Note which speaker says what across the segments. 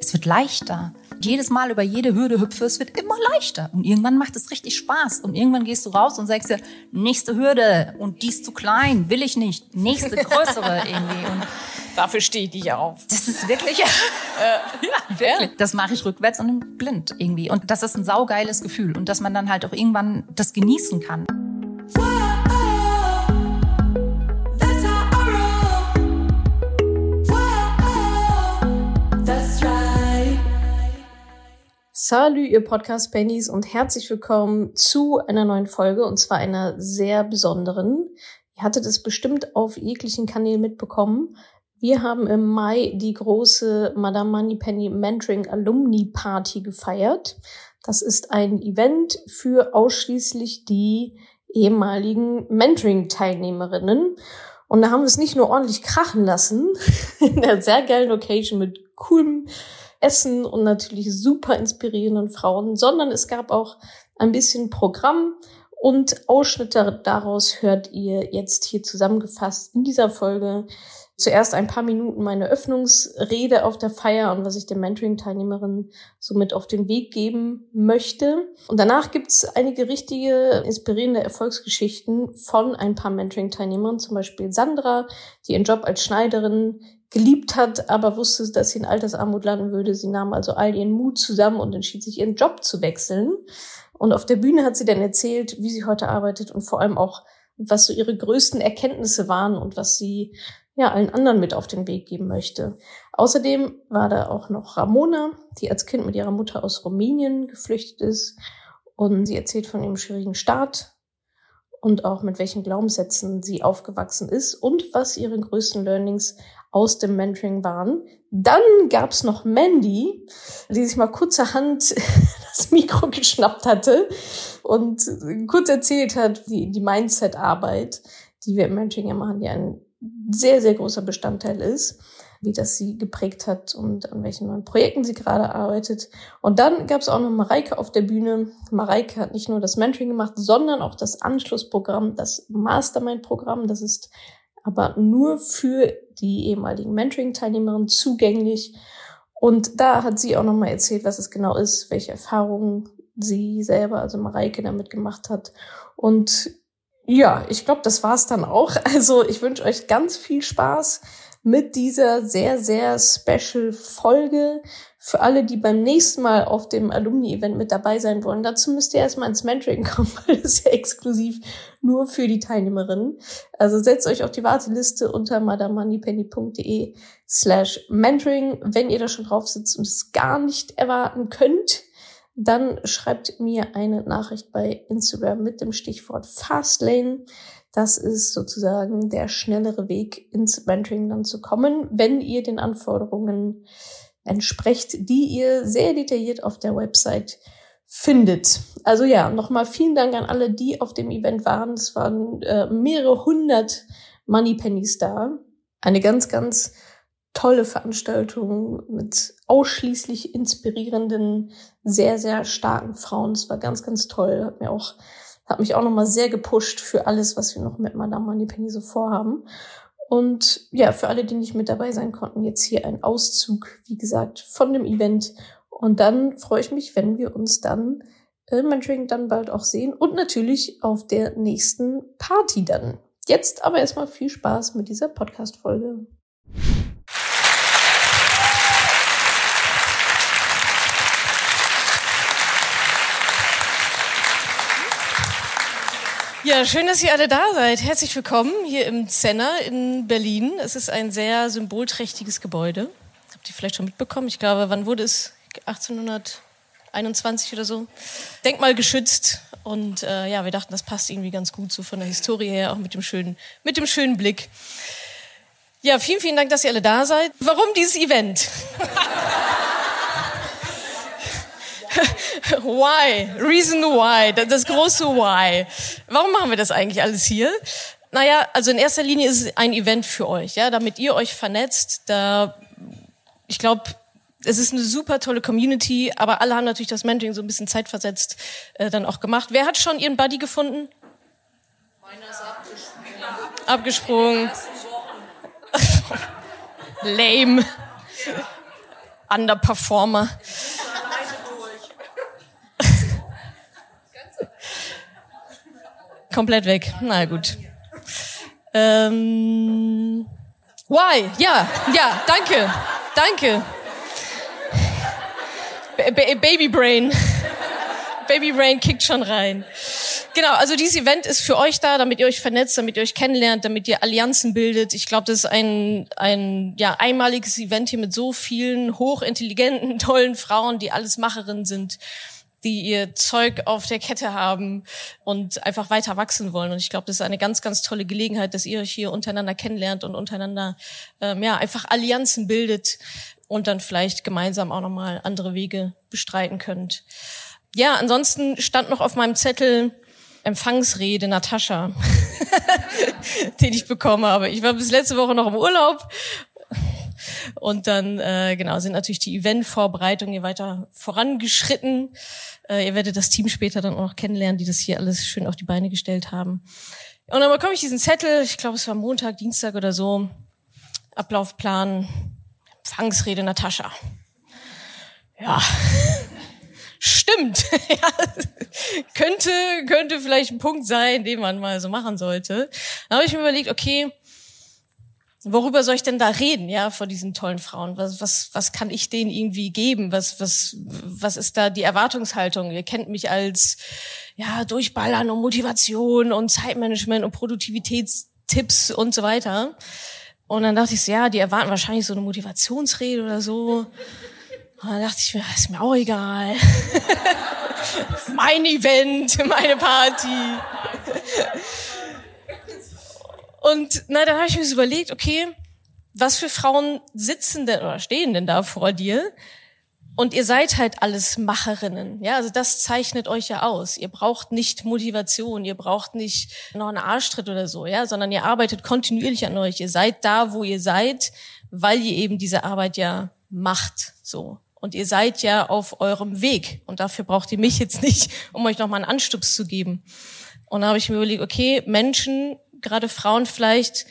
Speaker 1: Es wird leichter. Jedes Mal über jede Hürde hüpfe, es wird immer leichter. Und irgendwann macht es richtig Spaß. Und irgendwann gehst du raus und sagst dir, nächste Hürde und die ist zu klein, will ich nicht. Nächste größere irgendwie. Und
Speaker 2: Dafür stehe ich dich auf.
Speaker 1: das ist wirklich, äh, ja, wirklich. Das mache ich rückwärts und blind irgendwie. Und das ist ein saugeiles Gefühl. Und dass man dann halt auch irgendwann das genießen kann.
Speaker 3: Salü, ihr Podcast-Pennies und herzlich willkommen zu einer neuen Folge und zwar einer sehr besonderen. Ihr hattet es bestimmt auf jeglichen Kanälen mitbekommen. Wir haben im Mai die große Madame Moneypenny Mentoring Alumni Party gefeiert. Das ist ein Event für ausschließlich die ehemaligen Mentoring-Teilnehmerinnen. Und da haben wir es nicht nur ordentlich krachen lassen, in einer sehr geilen Location mit coolem Essen und natürlich super inspirierenden Frauen, sondern es gab auch ein bisschen Programm und Ausschnitte daraus hört ihr jetzt hier zusammengefasst in dieser Folge. Zuerst ein paar Minuten meine Öffnungsrede auf der Feier und was ich den Mentoring-Teilnehmerinnen somit auf den Weg geben möchte. Und danach gibt's einige richtige inspirierende Erfolgsgeschichten von ein paar Mentoring-Teilnehmern, zum Beispiel Sandra, die ihren Job als Schneiderin geliebt hat, aber wusste, dass sie in Altersarmut landen würde. Sie nahm also all ihren Mut zusammen und entschied sich, ihren Job zu wechseln. Und auf der Bühne hat sie dann erzählt, wie sie heute arbeitet und vor allem auch, was so ihre größten Erkenntnisse waren und was sie ja allen anderen mit auf den Weg geben möchte. Außerdem war da auch noch Ramona, die als Kind mit ihrer Mutter aus Rumänien geflüchtet ist und sie erzählt von ihrem schwierigen Start und auch mit welchen Glaubenssätzen sie aufgewachsen ist und was ihre größten Learnings aus dem Mentoring waren. Dann gab's noch Mandy, die sich mal kurzerhand das Mikro geschnappt hatte und kurz erzählt hat, die, die Mindset-Arbeit, die wir im Mentoring ja machen, die ein sehr, sehr großer Bestandteil ist, wie das sie geprägt hat und an welchen neuen Projekten sie gerade arbeitet. Und dann gab es auch noch Mareike auf der Bühne. Mareike hat nicht nur das Mentoring gemacht, sondern auch das Anschlussprogramm, das Mastermind-Programm. Das ist aber nur für die ehemaligen Mentoring-Teilnehmerinnen zugänglich. Und da hat sie auch nochmal erzählt, was es genau ist, welche Erfahrungen sie selber, also Mareike, damit gemacht hat. Und ja, ich glaube, das war's dann auch. Also ich wünsche euch ganz viel Spaß mit dieser sehr, sehr special Folge. Für alle, die beim nächsten Mal auf dem Alumni-Event mit dabei sein wollen, dazu müsst ihr erstmal ins Mentoring kommen, weil das ist ja exklusiv nur für die Teilnehmerinnen. Also setzt euch auf die Warteliste unter madamoneypenny.de slash mentoring. Wenn ihr da schon drauf sitzt und es gar nicht erwarten könnt, dann schreibt mir eine Nachricht bei Instagram mit dem Stichwort Fastlane. Das ist sozusagen der schnellere Weg ins Mentoring dann zu kommen, wenn ihr den Anforderungen entsprecht, die ihr sehr detailliert auf der Website findet. Also ja, nochmal vielen Dank an alle, die auf dem Event waren. Es waren äh, mehrere hundert Moneypennies da. Eine ganz, ganz tolle Veranstaltung mit ausschließlich inspirierenden, sehr, sehr starken Frauen. Es war ganz, ganz toll. Hat mir auch, hat mich auch nochmal sehr gepusht für alles, was wir noch mit Madame Moneypenny so vorhaben. Und ja, für alle, die nicht mit dabei sein konnten, jetzt hier ein Auszug, wie gesagt, von dem Event. Und dann freue ich mich, wenn wir uns dann im Mentoring dann bald auch sehen und natürlich auf der nächsten Party dann. Jetzt aber erstmal viel Spaß mit dieser Podcast-Folge.
Speaker 2: Ja, schön, dass ihr alle da seid. Herzlich willkommen hier im Zenner in Berlin. Es ist ein sehr symbolträchtiges Gebäude. Habt ihr vielleicht schon mitbekommen? Ich glaube, wann wurde es? 1821 oder so. Denkmalgeschützt. Und äh, ja, wir dachten, das passt irgendwie ganz gut so von der Historie her, auch mit dem schönen, mit dem schönen Blick. Ja, vielen, vielen Dank, dass ihr alle da seid. Warum dieses Event? why? Reason why? Das große Why. Warum machen wir das eigentlich alles hier? Naja, also in erster Linie ist es ein Event für euch, ja, damit ihr euch vernetzt. Da, ich glaube, es ist eine super tolle Community, aber alle haben natürlich das Mentoring so ein bisschen zeitversetzt äh, dann auch gemacht. Wer hat schon ihren Buddy gefunden? Meiner ist abgesprungen. Abgesprungen. Lame. Underperformer. Komplett weg. Na gut. Ähm, why? Ja, ja, danke. Danke. Ba ba Baby Brain. Baby Brain kickt schon rein. Genau, also dieses Event ist für euch da, damit ihr euch vernetzt, damit ihr euch kennenlernt, damit ihr Allianzen bildet. Ich glaube, das ist ein, ein ja, einmaliges Event hier mit so vielen hochintelligenten, tollen Frauen, die alles Macherinnen sind, die ihr Zeug auf der Kette haben und einfach weiter wachsen wollen. Und ich glaube, das ist eine ganz, ganz tolle Gelegenheit, dass ihr euch hier untereinander kennenlernt und untereinander ähm, ja einfach Allianzen bildet und dann vielleicht gemeinsam auch nochmal andere Wege bestreiten könnt. Ja, ansonsten stand noch auf meinem Zettel Empfangsrede Natascha, den ich bekommen habe. Ich war bis letzte Woche noch im Urlaub und dann äh, genau sind natürlich die Eventvorbereitungen hier weiter vorangeschritten. Äh, ihr werdet das Team später dann auch noch kennenlernen, die das hier alles schön auf die Beine gestellt haben. Und dann bekomme ich diesen Zettel, ich glaube es war Montag, Dienstag oder so, Ablaufplan, Empfangsrede Natascha. Ja, stimmt. ja, könnte, könnte vielleicht ein Punkt sein, den man mal so machen sollte. Dann habe ich mir überlegt, okay, worüber soll ich denn da reden, ja, vor diesen tollen Frauen? Was, was, was kann ich denen irgendwie geben? Was, was, was ist da die Erwartungshaltung? Ihr kennt mich als, ja, Durchballern und Motivation und Zeitmanagement und Produktivitätstipps und so weiter. Und dann dachte ich so, ja, die erwarten wahrscheinlich so eine Motivationsrede oder so. Und dann dachte ich mir, ist mir auch egal. mein Event, meine Party. Und na, dann habe ich mir so überlegt, okay, was für Frauen sitzen denn oder stehen denn da vor dir? Und ihr seid halt alles Macherinnen. Ja, also das zeichnet euch ja aus. Ihr braucht nicht Motivation, ihr braucht nicht noch einen Arschtritt oder so, ja, sondern ihr arbeitet kontinuierlich an euch. Ihr seid da, wo ihr seid, weil ihr eben diese Arbeit ja macht, so. Und ihr seid ja auf eurem Weg. Und dafür braucht ihr mich jetzt nicht, um euch nochmal einen Anstups zu geben. Und da habe ich mir überlegt, okay, Menschen, gerade Frauen vielleicht,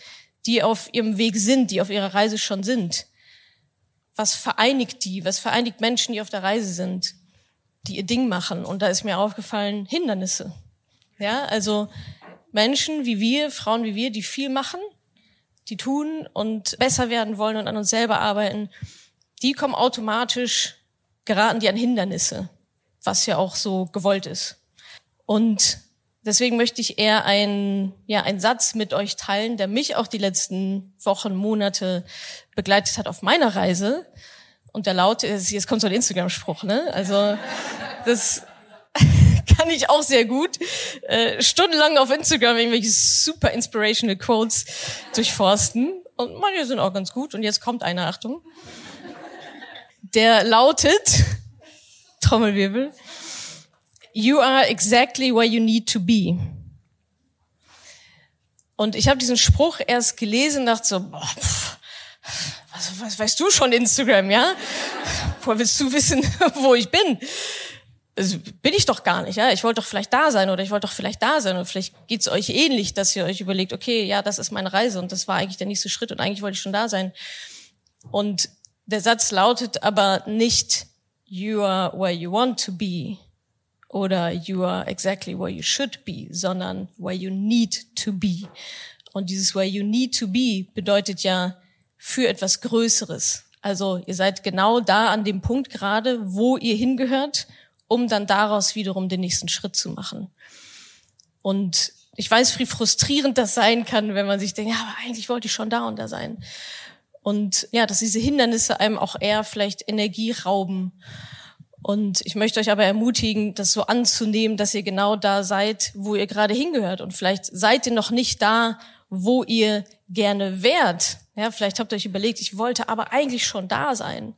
Speaker 2: die auf ihrem Weg sind, die auf ihrer Reise schon sind, was vereinigt die? Was vereinigt Menschen, die auf der Reise sind, die ihr Ding machen? Und da ist mir aufgefallen, Hindernisse. Ja, also Menschen wie wir, Frauen wie wir, die viel machen, die tun und besser werden wollen und an uns selber arbeiten, die kommen automatisch, geraten die an Hindernisse, was ja auch so gewollt ist. Und deswegen möchte ich eher ein, ja, einen Satz mit euch teilen, der mich auch die letzten Wochen, Monate begleitet hat auf meiner Reise. Und der Laut ist, jetzt kommt so ein Instagram-Spruch, ne? Also, das kann ich auch sehr gut. Äh, stundenlang auf Instagram irgendwelche super inspirational Quotes durchforsten. Und manche sind auch ganz gut. Und jetzt kommt eine, Achtung. Der lautet, Trommelwirbel, You are exactly where you need to be. Und ich habe diesen Spruch erst gelesen, dachte so, boah, pff, was, was weißt du schon Instagram, ja? Woher willst du wissen, wo ich bin? Also, bin ich doch gar nicht, ja? Ich wollte doch vielleicht da sein oder ich wollte doch vielleicht da sein und vielleicht geht's euch ähnlich, dass ihr euch überlegt, okay, ja, das ist meine Reise und das war eigentlich der nächste Schritt und eigentlich wollte ich schon da sein. Und der Satz lautet aber nicht You are where you want to be oder You are exactly where you should be, sondern where you need to be. Und dieses where you need to be bedeutet ja für etwas Größeres. Also ihr seid genau da an dem Punkt gerade, wo ihr hingehört, um dann daraus wiederum den nächsten Schritt zu machen. Und ich weiß, wie frustrierend das sein kann, wenn man sich denkt, ja, aber eigentlich wollte ich schon da und da sein. Und ja, dass diese Hindernisse einem auch eher vielleicht Energie rauben. Und ich möchte euch aber ermutigen, das so anzunehmen, dass ihr genau da seid, wo ihr gerade hingehört. Und vielleicht seid ihr noch nicht da, wo ihr gerne wärt. Ja, vielleicht habt ihr euch überlegt, ich wollte aber eigentlich schon da sein.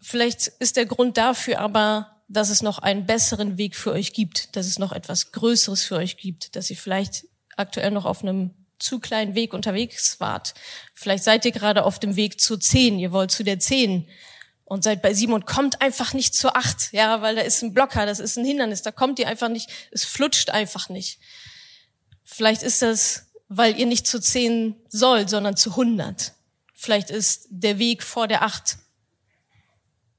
Speaker 2: Vielleicht ist der Grund dafür aber, dass es noch einen besseren Weg für euch gibt, dass es noch etwas Größeres für euch gibt, dass ihr vielleicht aktuell noch auf einem zu kleinen Weg unterwegs wart. Vielleicht seid ihr gerade auf dem Weg zur zehn, ihr wollt zu der zehn und seid bei sieben und kommt einfach nicht zur acht, ja, weil da ist ein Blocker, das ist ein Hindernis, da kommt ihr einfach nicht, es flutscht einfach nicht. Vielleicht ist das, weil ihr nicht zu zehn sollt, sondern zu hundert. Vielleicht ist der Weg vor der acht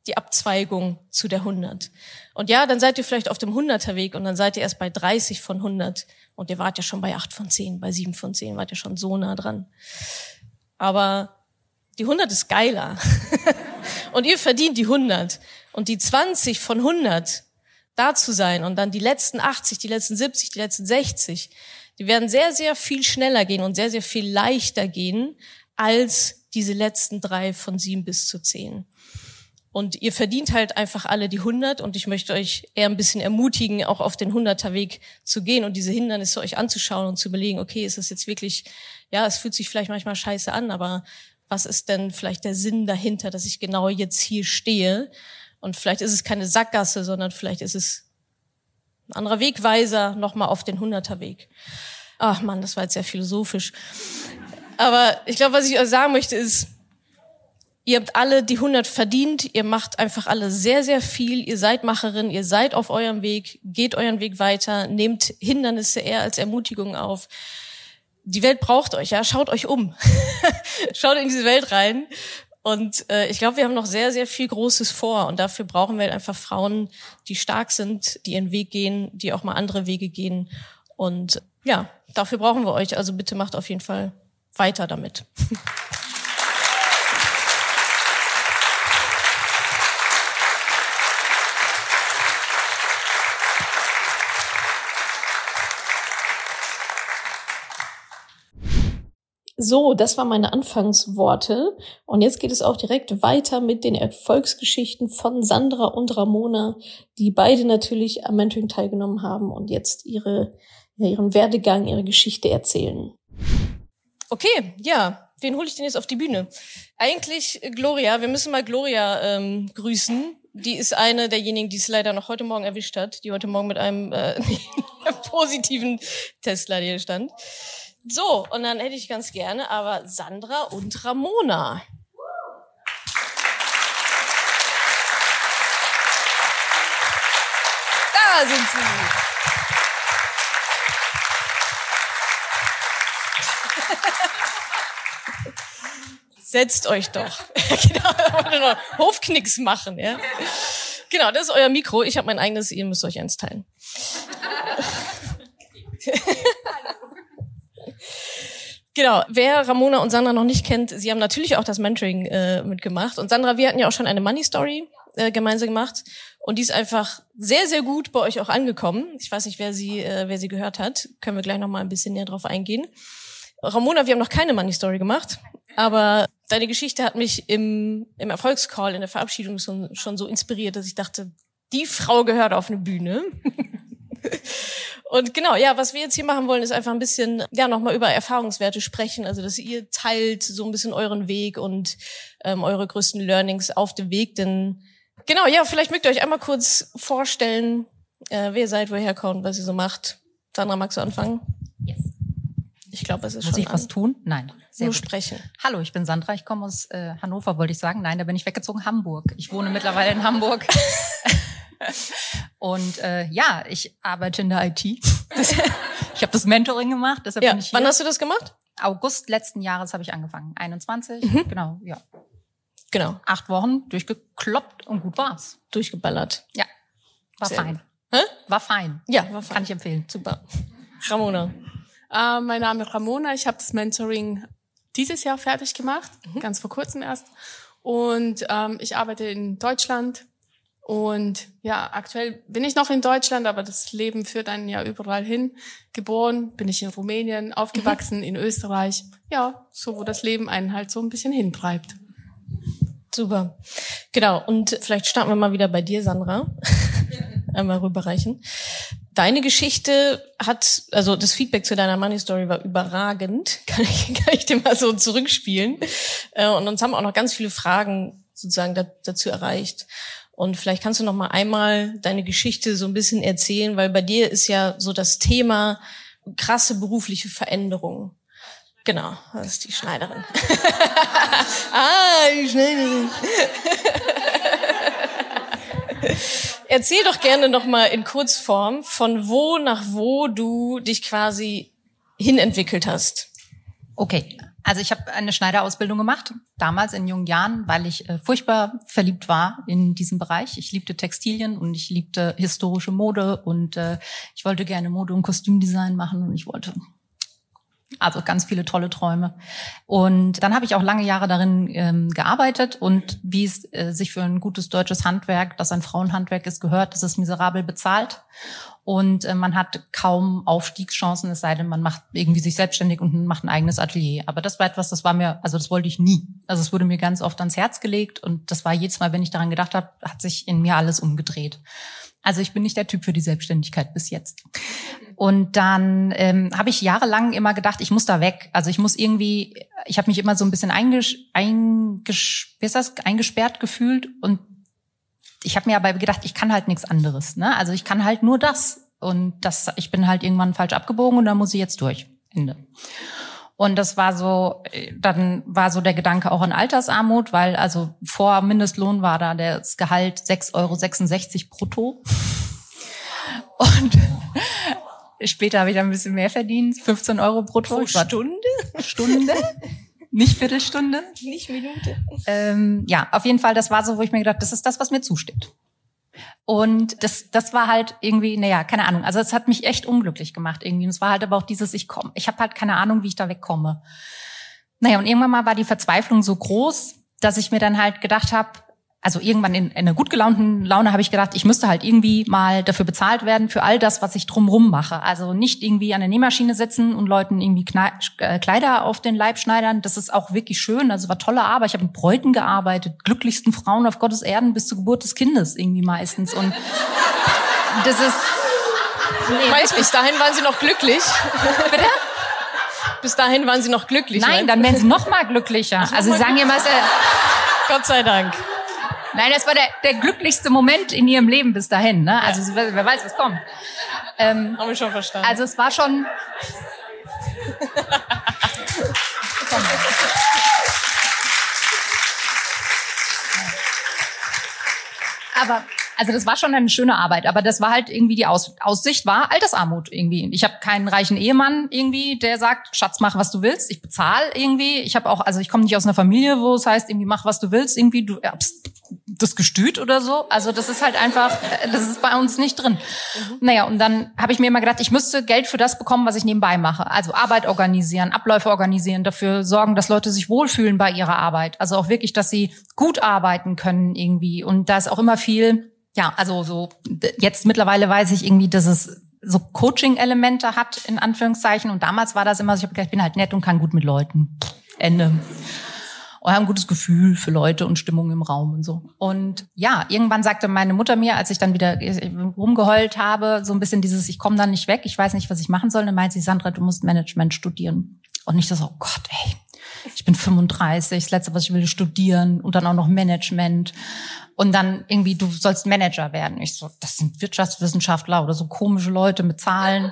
Speaker 2: die Abzweigung zu der 100. Und ja, dann seid ihr vielleicht auf dem 100er Weg und dann seid ihr erst bei 30 von 100 und ihr wart ja schon bei 8 von 10, bei 7 von 10, wart ihr schon so nah dran. Aber die 100 ist geiler. und ihr verdient die 100 und die 20 von 100 da zu sein und dann die letzten 80, die letzten 70, die letzten 60, die werden sehr, sehr viel schneller gehen und sehr, sehr viel leichter gehen als diese letzten drei von sieben bis zu zehn. Und ihr verdient halt einfach alle die 100 und ich möchte euch eher ein bisschen ermutigen, auch auf den 100er Weg zu gehen und diese Hindernisse euch anzuschauen und zu überlegen, okay, ist das jetzt wirklich, ja, es fühlt sich vielleicht manchmal scheiße an, aber was ist denn vielleicht der Sinn dahinter, dass ich genau jetzt hier stehe? Und vielleicht ist es keine Sackgasse, sondern vielleicht ist es ein anderer Wegweiser nochmal auf den 100er Weg. Ach man, das war jetzt sehr philosophisch. Aber ich glaube, was ich euch sagen möchte ist, ihr habt alle die 100 verdient, ihr macht einfach alle sehr, sehr viel, ihr seid Macherin, ihr seid auf eurem Weg, geht euren Weg weiter, nehmt Hindernisse eher als Ermutigung auf. Die Welt braucht euch, ja, schaut euch um. schaut in diese Welt rein. Und äh, ich glaube, wir haben noch sehr, sehr viel Großes vor. Und dafür brauchen wir halt einfach Frauen, die stark sind, die ihren Weg gehen, die auch mal andere Wege gehen. Und ja, dafür brauchen wir euch. Also bitte macht auf jeden Fall weiter damit.
Speaker 3: So, das waren meine Anfangsworte. Und jetzt geht es auch direkt weiter mit den Erfolgsgeschichten von Sandra und Ramona, die beide natürlich am Mentoring teilgenommen haben und jetzt ihre, ihren Werdegang, ihre Geschichte erzählen.
Speaker 2: Okay, ja. Wen hole ich denn jetzt auf die Bühne? Eigentlich äh, Gloria. Wir müssen mal Gloria ähm, grüßen. Die ist eine derjenigen, die es leider noch heute Morgen erwischt hat, die heute Morgen mit einem äh, positiven Test leider hier stand. So, und dann hätte ich ganz gerne aber Sandra und Ramona. Da sind sie. Setzt euch doch. genau, Hofknicks machen, ja. Genau, das ist euer Mikro. Ich habe mein eigenes, ihr müsst euch eins teilen. Genau, wer Ramona und Sandra noch nicht kennt, sie haben natürlich auch das Mentoring äh, mitgemacht. Und Sandra, wir hatten ja auch schon eine Money Story äh, gemeinsam gemacht. Und die ist einfach sehr, sehr gut bei euch auch angekommen. Ich weiß nicht, wer sie, äh, wer sie gehört hat. Können wir gleich noch mal ein bisschen näher drauf eingehen. Ramona, wir haben noch keine Money Story gemacht, aber deine Geschichte hat mich im, im Erfolgscall, in der Verabschiedung schon, schon so inspiriert, dass ich dachte, die Frau gehört auf eine Bühne. Und genau, ja, was wir jetzt hier machen wollen, ist einfach ein bisschen, ja, nochmal über Erfahrungswerte sprechen. Also, dass ihr teilt so ein bisschen euren Weg und ähm, eure größten Learnings auf dem Weg. Denn genau, ja, vielleicht mögt ihr euch einmal kurz vorstellen, äh, wer ihr seid, woher ihr kommt, was ihr so macht. Sandra, magst du anfangen?
Speaker 1: Yes.
Speaker 2: Ich glaube, es ist
Speaker 1: Muss
Speaker 2: schon
Speaker 1: ich was
Speaker 2: an.
Speaker 1: tun? Nein. Sehr
Speaker 2: Nur
Speaker 1: gut.
Speaker 2: sprechen.
Speaker 1: Hallo, ich bin Sandra. Ich komme aus äh, Hannover, wollte ich sagen. Nein, da bin ich weggezogen. Hamburg. Ich wohne mittlerweile in Hamburg. Und äh, ja, ich arbeite in der IT. Ich habe das Mentoring gemacht, deshalb
Speaker 2: Ja,
Speaker 1: bin ich hier.
Speaker 2: wann hast du das gemacht?
Speaker 1: August letzten Jahres habe ich angefangen. 21,
Speaker 2: Mhm.
Speaker 1: genau, ja.
Speaker 2: Genau,
Speaker 1: Acht Wochen durchgekloppt und gut war's.
Speaker 2: durchgeballert.
Speaker 1: Ja, war
Speaker 2: Sehr
Speaker 1: fein.
Speaker 2: Hä?
Speaker 1: War fein.
Speaker 2: Ja, war
Speaker 1: Kann ich empfehlen.
Speaker 2: Super. Ramona.
Speaker 4: Äh, mein Name ist Ramona. Ich habe das Mentoring dieses Jahr fertig gemacht,
Speaker 2: Mhm.
Speaker 4: ganz vor kurzem erst. Und ähm, ich arbeite in Deutschland. Und ja, aktuell bin ich noch in Deutschland, aber das Leben führt einen ja überall hin. Geboren bin ich in Rumänien, aufgewachsen in Österreich. Ja, so wo das Leben einen halt so ein bisschen hintreibt.
Speaker 2: Super. Genau. Und vielleicht starten wir mal wieder bei dir, Sandra. Einmal rüberreichen. Deine Geschichte hat, also das Feedback zu deiner Money Story war überragend. Kann ich, kann ich dir mal so zurückspielen. Äh, Und uns haben auch noch ganz viele Fragen sozusagen da, dazu erreicht. Und vielleicht kannst du noch mal einmal deine Geschichte so ein bisschen erzählen, weil bei dir ist ja so das Thema krasse berufliche Veränderung. Genau, das ist die Schneiderin. ah, die Schneiderin. Erzähl doch gerne noch mal in Kurzform, von wo nach wo du dich quasi hinentwickelt hast.
Speaker 1: Okay, Also ich habe eine Schneiderausbildung gemacht, damals in jungen Jahren, weil ich äh, furchtbar verliebt war in diesem Bereich. Ich liebte Textilien und ich liebte historische Mode und äh, ich wollte gerne Mode- und Kostümdesign machen und ich wollte also ganz viele tolle Träume. Und dann habe ich auch lange Jahre darin ähm, gearbeitet und wie es äh, sich für ein gutes deutsches Handwerk, das ein Frauenhandwerk ist, gehört, ist es miserabel bezahlt. Und äh, man hat kaum Aufstiegschancen, es sei denn, man macht irgendwie sich selbstständig und macht ein eigenes Atelier. Aber das war etwas, das war mir, also das wollte ich nie. Also es wurde mir ganz oft ans Herz gelegt und das war jedes Mal, wenn ich daran gedacht habe, hat sich in mir alles umgedreht. Also ich bin nicht der Typ für die Selbstständigkeit bis jetzt. Und dann ähm, habe ich jahrelang immer gedacht, ich muss da weg. Also ich muss irgendwie, ich habe mich immer so ein bisschen eingesch, eingesch, das, eingesperrt gefühlt und ich habe mir aber gedacht, ich kann halt nichts anderes. Ne? Also ich kann halt nur das. Und das, ich bin halt irgendwann falsch abgebogen und da muss ich jetzt durch. Ende. Und das war so, äh, dann war so der Gedanke auch an Altersarmut, weil also vor Mindestlohn war da das Gehalt 6,66 Euro brutto. Und später habe ich dann ein bisschen mehr verdient, 15 Euro brutto.
Speaker 2: Pro Stunde?
Speaker 1: Stunde, nicht Viertelstunde.
Speaker 2: Nicht Minute.
Speaker 1: Ähm, ja, auf jeden Fall, das war so, wo ich mir gedacht, das ist das, was mir zusteht. Und das, das war halt irgendwie, naja, keine Ahnung. Also es hat mich echt unglücklich gemacht irgendwie. Und es war halt aber auch dieses, ich komme, ich habe halt keine Ahnung, wie ich da wegkomme. Naja, und irgendwann mal war die Verzweiflung so groß, dass ich mir dann halt gedacht habe, also irgendwann in, in einer gut gelaunten Laune habe ich gedacht, ich müsste halt irgendwie mal dafür bezahlt werden für all das, was ich drumrum mache. Also nicht irgendwie an der Nähmaschine sitzen und Leuten irgendwie äh, Kleider auf den Leib schneidern. Das ist auch wirklich schön. Also war tolle Arbeit. Ich habe mit Bräuten gearbeitet, glücklichsten Frauen auf Gottes Erden bis zur Geburt des Kindes irgendwie meistens. Und das ist
Speaker 2: Meinst, bis dahin waren sie noch glücklich?
Speaker 1: bitte?
Speaker 2: Bis dahin waren sie noch glücklich.
Speaker 1: Nein, dann werden sie noch mal glücklicher. Also sie sagen immer, es, äh,
Speaker 2: Gott sei Dank.
Speaker 1: Nein, das war der, der glücklichste Moment in ihrem Leben bis dahin. Ne? Also sie- wer weiß, was kommt. Ähm,
Speaker 2: Haben wir schon verstanden.
Speaker 1: also es war schon. Aber also das war schon eine schöne Arbeit, aber das war halt irgendwie die Aus Aussicht war Altersarmut irgendwie. Ich habe keinen reichen Ehemann irgendwie, der sagt, Schatz, mach was du willst. Ich bezahle irgendwie. Ich habe auch, also ich komme nicht aus einer Familie, wo es heißt, irgendwie mach was du willst. Irgendwie du erbst das Gestüt oder so. Also das ist halt einfach, das ist bei uns nicht drin. Naja, und dann habe ich mir immer gedacht, ich müsste Geld für das bekommen, was ich nebenbei mache. Also Arbeit organisieren, Abläufe organisieren, dafür sorgen, dass Leute sich wohlfühlen bei ihrer Arbeit. Also auch wirklich, dass sie gut arbeiten können irgendwie. Und da ist auch immer viel, ja, also so, jetzt mittlerweile weiß ich irgendwie, dass es so Coaching-Elemente hat, in Anführungszeichen. Und damals war das immer so, ich habe gedacht, ich bin halt nett und kann gut mit Leuten. Ende und haben ein gutes Gefühl für Leute und Stimmung im Raum und so. Und ja, irgendwann sagte meine Mutter mir, als ich dann wieder rumgeheult habe, so ein bisschen dieses, ich komme dann nicht weg, ich weiß nicht, was ich machen soll, dann meint sie, Sandra, du musst Management studieren. Und ich so, oh Gott, ey, ich bin 35, das Letzte, was ich will, studieren und dann auch noch Management. Und dann irgendwie, du sollst Manager werden. Ich so, das sind Wirtschaftswissenschaftler oder so komische Leute mit Zahlen.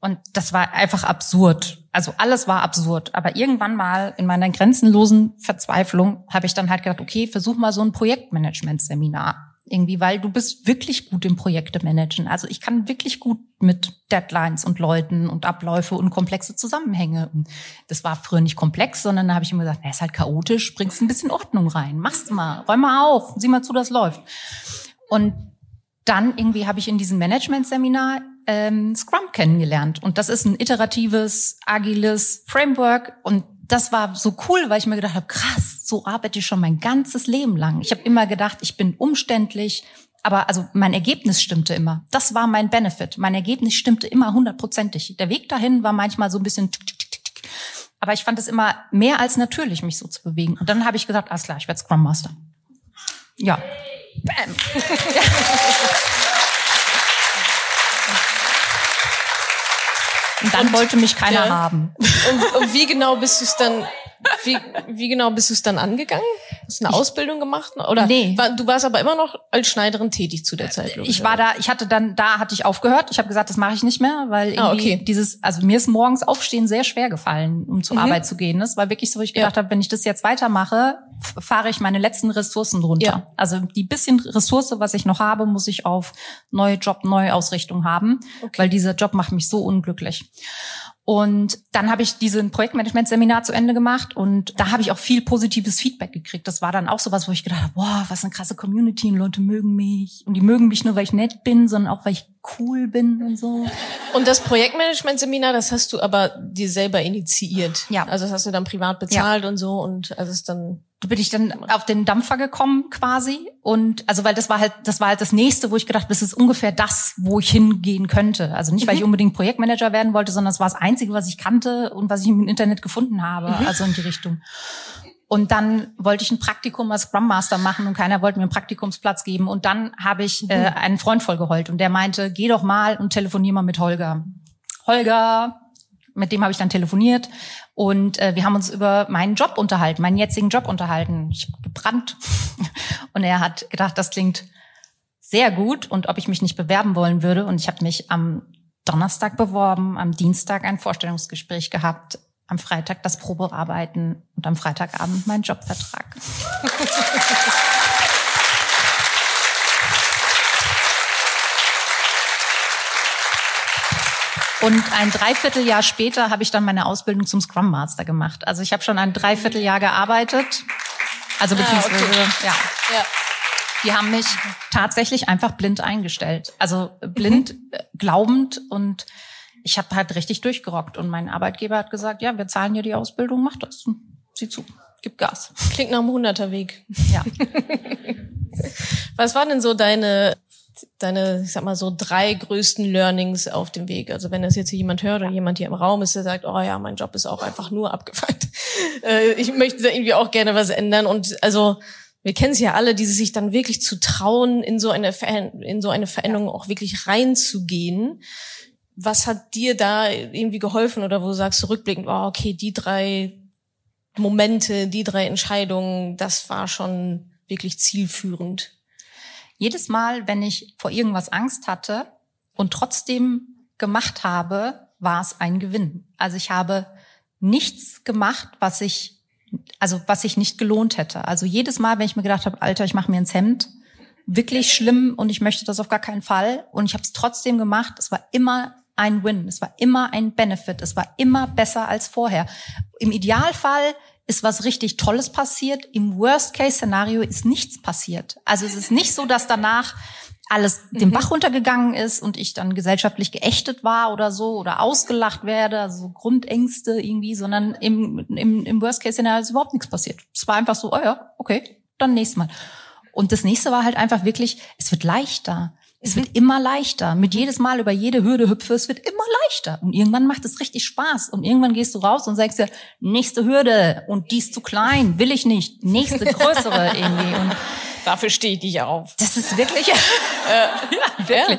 Speaker 1: Und das war einfach absurd. Also alles war absurd. Aber irgendwann mal in meiner grenzenlosen Verzweiflung habe ich dann halt gedacht, okay, versuch mal so ein Projektmanagement-Seminar. Irgendwie, weil du bist wirklich gut im Projekte managen. Also ich kann wirklich gut mit Deadlines und Leuten und Abläufe und komplexe Zusammenhänge. Und das war früher nicht komplex, sondern da habe ich immer gesagt, na, ist halt chaotisch, bringst ein bisschen Ordnung rein, machst mal, räum mal auf, sieh mal zu, das läuft. Und dann irgendwie habe ich in diesem Management-Seminar ähm, Scrum kennengelernt. Und das ist ein iteratives, agiles Framework. Und das war so cool, weil ich mir gedacht habe, krass, so arbeite ich schon mein ganzes Leben lang. Ich habe immer gedacht, ich bin umständlich, aber also mein Ergebnis stimmte immer. Das war mein Benefit. Mein Ergebnis stimmte immer hundertprozentig. Der Weg dahin war manchmal so ein bisschen tick, tick, tick, tick, aber ich fand es immer mehr als natürlich, mich so zu bewegen. Und dann habe ich gesagt, alles klar, ich werde Scrum Master. Ja. Bam. Und dann wollte mich keiner
Speaker 2: Ja.
Speaker 1: haben.
Speaker 2: Und, und wie genau bist du es dann, wie, wie genau bist du es dann angegangen? Hast du eine Ausbildung gemacht? Oder
Speaker 1: Nee.
Speaker 2: war, du warst aber immer noch als Schneiderin tätig zu der Zeit.
Speaker 1: Ich war da, ich hatte dann, da hatte ich aufgehört. Ich habe gesagt, das mache ich nicht mehr, weil irgendwie
Speaker 2: Ah, okay.
Speaker 1: dieses, also mir ist morgens Aufstehen sehr schwer gefallen, um zur Arbeit zu gehen. Das war wirklich so, wo ich
Speaker 2: Mhm. Ja.
Speaker 1: gedacht habe, wenn ich das jetzt weitermache, fahre ich meine letzten Ressourcen runter.
Speaker 2: Ja.
Speaker 1: Also die bisschen Ressource, was ich noch habe, muss ich auf neue Job, neue Ausrichtung haben,
Speaker 2: Okay.
Speaker 1: weil dieser Job macht mich so unglücklich. Und dann habe ich diesen Projektmanagement-Seminar zu Ende gemacht und da habe ich auch viel positives Feedback gekriegt. Das war dann auch sowas, wo ich gedacht habe, boah, was eine krasse Community und Leute mögen mich. Und die mögen mich nur, weil ich nett bin, sondern auch, weil ich cool bin und so.
Speaker 2: Und das Projektmanagement-Seminar, das hast du aber dir selber initiiert.
Speaker 1: Ja.
Speaker 2: Also das hast du dann privat bezahlt und so und also es ist dann
Speaker 1: Da bin ich dann auf den Dampfer gekommen quasi und also weil das war halt das war halt das nächste, wo ich gedacht, das ist ungefähr das, wo ich hingehen könnte. Also nicht weil ich unbedingt Projektmanager werden wollte, sondern es war das einzige, was ich kannte und was ich im Internet gefunden habe, also in die Richtung. Und dann wollte ich ein Praktikum als Scrum Master machen und keiner wollte mir einen Praktikumsplatz geben. Und dann habe ich äh, einen Freund vollgeheult und der meinte, geh doch mal und telefonier mal mit Holger. Holger, mit dem habe ich dann telefoniert und äh, wir haben uns über meinen Job unterhalten, meinen jetzigen Job unterhalten. Ich hab gebrannt und er hat gedacht, das klingt sehr gut und ob ich mich nicht bewerben wollen würde. Und ich habe mich am Donnerstag beworben, am Dienstag ein Vorstellungsgespräch gehabt, am Freitag das Probearbeiten und am Freitagabend mein Jobvertrag. Und ein Dreivierteljahr später habe ich dann meine Ausbildung zum Scrum Master gemacht. Also ich habe schon ein Dreivierteljahr gearbeitet. Also beziehungsweise, ja.
Speaker 2: ja.
Speaker 1: Die haben mich tatsächlich einfach blind eingestellt. Also blind, äh, glaubend und ich habe halt richtig durchgerockt. Und mein Arbeitgeber hat gesagt, ja, wir zahlen dir die Ausbildung, mach das. Sieh zu, gib Gas.
Speaker 2: Klingt nach einem Hunderterweg.
Speaker 1: Ja.
Speaker 2: Was waren denn so deine, deine, ich sag mal so drei größten Learnings auf dem Weg? Also wenn das jetzt jemand hört oder jemand hier im Raum ist, der sagt, oh ja, mein Job ist auch einfach nur abgefuckt. Äh, ich möchte da irgendwie auch gerne was ändern. Und also wir kennen es ja alle, die sich dann wirklich zu trauen, in so eine, Ver in so eine Veränderung auch wirklich reinzugehen. Was hat dir da irgendwie geholfen oder wo du sagst du rückblickend, oh, okay, die drei Momente, die drei Entscheidungen, das war schon wirklich zielführend?
Speaker 1: Jedes Mal, wenn ich vor irgendwas Angst hatte und trotzdem gemacht habe, war es ein Gewinn. Also ich habe nichts gemacht, was ich also was sich nicht gelohnt hätte. Also jedes Mal, wenn ich mir gedacht habe, Alter, ich mache mir ins Hemd, wirklich schlimm und ich möchte das auf gar keinen Fall und ich habe es trotzdem gemacht. Es war immer ein Win, es war immer ein Benefit, es war immer besser als vorher. Im Idealfall ist was richtig Tolles passiert. Im Worst-Case-Szenario ist nichts passiert. Also es ist nicht so, dass danach alles den Bach runtergegangen ist und ich dann gesellschaftlich geächtet war oder so oder ausgelacht werde, also Grundängste irgendwie, sondern im, im, im Worst-Case-Szenario ist überhaupt nichts passiert. Es war einfach so, oh ja, okay, dann nächstes Mal. Und das nächste war halt einfach wirklich, es wird leichter. Es wird immer leichter. Mit jedes Mal über jede Hürde hüpfe, es wird immer leichter. Und irgendwann macht es richtig Spaß. Und irgendwann gehst du raus und sagst dir, nächste Hürde und die ist zu klein, will ich nicht. Nächste größere irgendwie. Und
Speaker 2: Dafür stehe ich dich auf.
Speaker 1: das ist wirklich, ja, wirklich.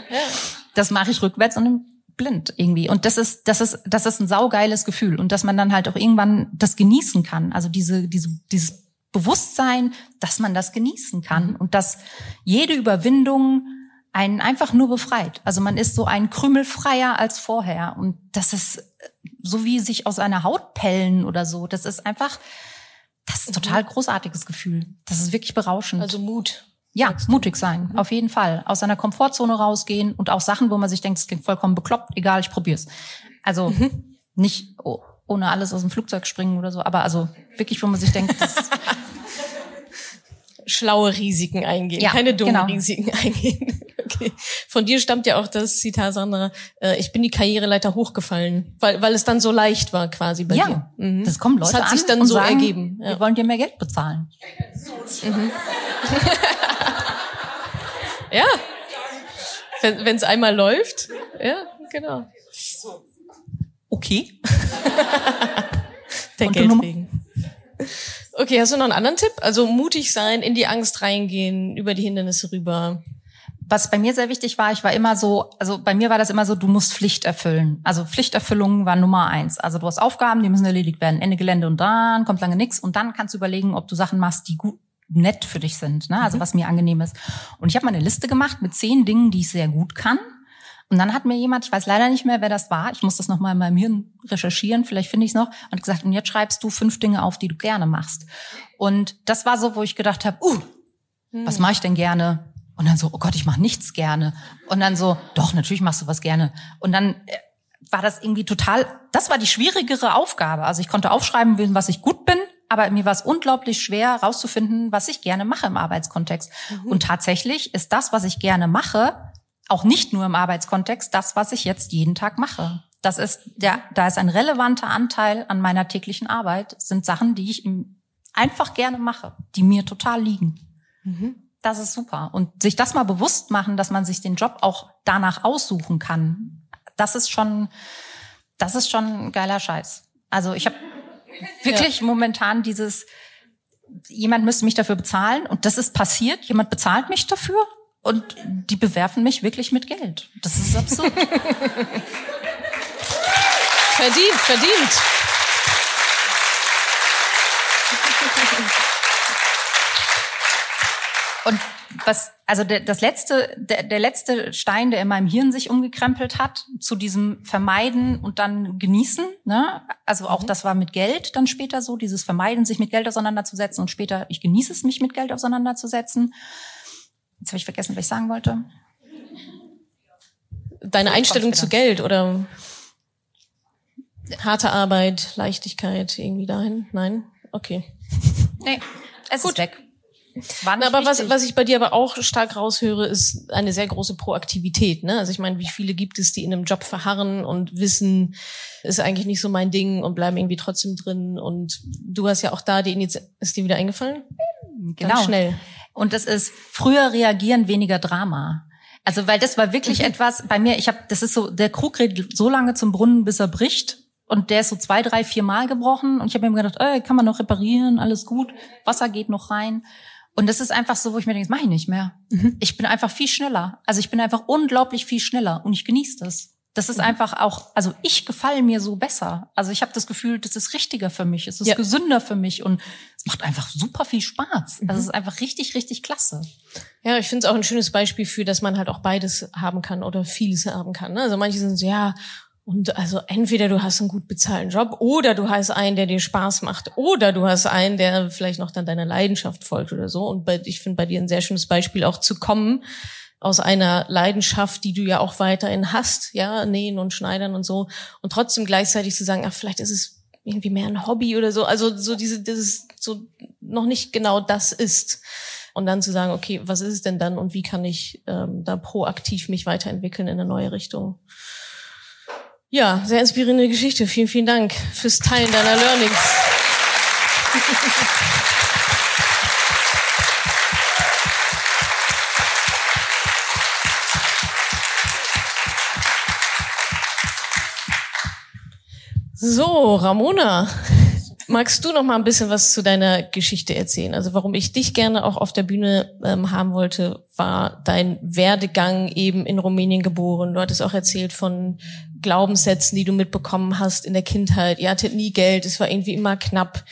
Speaker 1: Das mache ich rückwärts und blind irgendwie. Und das ist, das ist, das ist ein saugeiles Gefühl. Und dass man dann halt auch irgendwann das genießen kann. Also diese, diese, dieses Bewusstsein, dass man das genießen kann. Und dass jede Überwindung einen einfach nur befreit. Also man ist so ein Krümel freier als vorher. Und das ist so wie sich aus einer Haut pellen oder so. Das ist einfach, das ist ein total großartiges Gefühl. Das ist wirklich berauschend.
Speaker 2: Also Mut.
Speaker 1: Ja, mutig sein, auf jeden Fall. Aus seiner Komfortzone rausgehen und auch Sachen, wo man sich denkt, es klingt vollkommen bekloppt, egal, ich probier's. Also nicht oh, ohne alles aus dem Flugzeug springen oder so, aber also wirklich, wo man sich denkt, das,
Speaker 2: Schlaue Risiken eingehen,
Speaker 1: Ja,
Speaker 2: keine dummen
Speaker 1: genau.
Speaker 2: Risiken eingehen. Okay. Von dir stammt ja auch das Zitat, Sandra, äh, ich bin die Karriereleiter hochgefallen, weil, weil es dann so leicht war quasi bei
Speaker 1: ja,
Speaker 2: dir. Mhm.
Speaker 1: das kommen Leute
Speaker 2: Das hat sich
Speaker 1: an
Speaker 2: dann so
Speaker 1: sagen,
Speaker 2: ergeben. Ja.
Speaker 1: Wir wollen dir mehr Geld bezahlen.
Speaker 2: Ja. Wenn es einmal läuft. Ja, genau.
Speaker 1: Okay.
Speaker 2: Der
Speaker 1: Und Nummer-
Speaker 2: Geldregen. Okay, hast du noch einen anderen Tipp? Also mutig sein, in die Angst reingehen, über die Hindernisse rüber.
Speaker 1: Was bei mir sehr wichtig war, ich war immer so, also bei mir war das immer so, du musst Pflicht erfüllen. Also Pflichterfüllung war Nummer eins. Also du hast Aufgaben, die müssen erledigt werden. Ende Gelände und dann kommt lange nichts und dann kannst du überlegen, ob du Sachen machst, die gut nett für dich sind, ne? also was mir angenehm ist. Und ich habe mal eine Liste gemacht mit zehn Dingen, die ich sehr gut kann. Und dann hat mir jemand, ich weiß leider nicht mehr, wer das war, ich muss das nochmal in meinem Hirn recherchieren, vielleicht finde ich es noch, und gesagt, und jetzt schreibst du fünf Dinge auf, die du gerne machst. Und das war so, wo ich gedacht habe, uh, was mache ich denn gerne? Und dann so, oh Gott, ich mache nichts gerne. Und dann so, doch, natürlich machst du was gerne. Und dann äh, war das irgendwie total, das war die schwierigere Aufgabe. Also ich konnte aufschreiben, was ich gut bin, aber mir war es unglaublich schwer rauszufinden, was ich gerne mache im Arbeitskontext. Und tatsächlich ist das, was ich gerne mache, auch nicht nur im Arbeitskontext, das, was ich jetzt jeden Tag mache. Das ist der, da ist ein relevanter Anteil an meiner täglichen Arbeit, sind Sachen, die ich einfach gerne mache, die mir total liegen. Das ist super. Und sich das mal bewusst machen, dass man sich den Job auch danach aussuchen kann, das ist schon, das ist schon geiler Scheiß. Also ich habe wirklich momentan dieses, jemand müsste mich dafür bezahlen und das ist passiert. Jemand bezahlt mich dafür und die bewerfen mich wirklich mit Geld. Das ist absurd.
Speaker 2: Verdient, verdient.
Speaker 1: Und was, also der, das letzte, der, der letzte Stein, der in meinem Hirn sich umgekrempelt hat, zu diesem Vermeiden und dann genießen, ne? Also auch das war mit Geld dann später so, dieses Vermeiden, sich mit Geld auseinanderzusetzen und später, ich genieße es, mich mit Geld auseinanderzusetzen. Jetzt habe ich vergessen, was ich sagen wollte.
Speaker 2: Deine Einstellung zu Geld oder harte Arbeit, Leichtigkeit, irgendwie dahin? Nein? Okay.
Speaker 1: Nee, es ist weg.
Speaker 2: Na, aber was, was ich bei dir aber auch stark raushöre, ist eine sehr große Proaktivität. Ne? Also ich meine, wie viele gibt es, die in einem Job verharren und wissen, ist eigentlich nicht so mein Ding und bleiben irgendwie trotzdem drin. Und du hast ja auch da die Initiative, ist dir wieder eingefallen?
Speaker 1: genau.
Speaker 2: Ganz schnell.
Speaker 1: Und das ist früher reagieren, weniger Drama. Also weil das war
Speaker 2: Mhm.
Speaker 1: wirklich etwas bei mir. Ich habe, das ist so, der Krug geht so lange zum Brunnen, bis er bricht. Und der ist so zwei, drei, vier Mal gebrochen. Und ich habe mir gedacht, ey, kann man noch reparieren, alles gut. Wasser geht noch rein. Und das ist einfach so, wo ich mir denke, das mache ich nicht mehr.
Speaker 2: Mhm.
Speaker 1: Ich bin einfach viel schneller. Also ich bin einfach unglaublich viel schneller und ich genieße das. Das
Speaker 2: Mhm.
Speaker 1: ist einfach auch, also ich gefalle mir so besser. Also ich habe das Gefühl, das ist richtiger für mich, es ist
Speaker 2: Ja.
Speaker 1: gesünder für mich und es macht einfach super viel Spaß.
Speaker 2: Mhm.
Speaker 1: Also es ist einfach richtig, richtig klasse.
Speaker 2: Ja, ich finde es auch ein schönes Beispiel für, dass man halt auch beides haben kann oder vieles haben kann. Ne? Also manche sind so, ja, und also entweder du hast einen gut bezahlten Job oder du hast einen, der dir Spaß macht oder du hast einen, der vielleicht noch dann deiner Leidenschaft folgt oder so. Und bei, ich finde bei dir ein sehr schönes Beispiel auch zu kommen aus einer Leidenschaft, die du ja auch weiterhin hast, ja, nähen und schneidern und so und trotzdem gleichzeitig zu sagen, ach, vielleicht ist es irgendwie mehr ein Hobby oder so, also so diese, dieses so noch nicht genau das ist und dann zu sagen, okay, was ist es denn dann und wie kann ich ähm, da proaktiv mich weiterentwickeln in eine neue Richtung? Ja, sehr inspirierende Geschichte. Vielen, vielen Dank fürs Teilen deiner Learnings. So, Ramona, magst du noch mal ein bisschen was zu deiner Geschichte erzählen? Also warum ich dich gerne auch auf der Bühne ähm, haben wollte, war dein Werdegang eben in Rumänien geboren. Du hattest auch erzählt von Glaubenssätzen, die du mitbekommen hast in der Kindheit. Ihr hattet nie Geld, es war irgendwie immer knapp.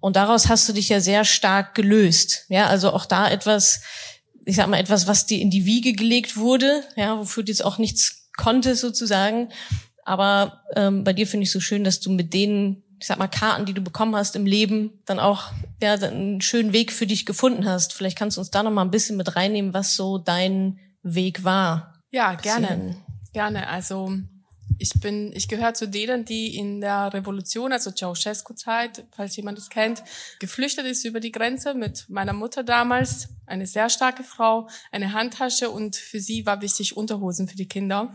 Speaker 2: Und daraus hast du dich ja sehr stark gelöst. Ja, also auch da etwas, ich sag mal, etwas, was dir in die Wiege gelegt wurde, ja, wofür du jetzt auch nichts konntest sozusagen. Aber ähm, bei dir finde ich so schön, dass du mit den, ich sag mal, Karten, die du bekommen hast im Leben, dann auch ja, einen schönen Weg für dich gefunden hast. Vielleicht kannst du uns da noch mal ein bisschen mit reinnehmen, was so dein Weg war.
Speaker 4: Ja, gerne.
Speaker 2: Bisschen.
Speaker 4: Gerne. Also ich bin, ich gehöre zu denen, die in der Revolution, also Ceausescu-Zeit, falls jemand es kennt, geflüchtet ist über die Grenze mit meiner Mutter damals, eine sehr starke Frau, eine Handtasche und für sie war wichtig Unterhosen für die Kinder.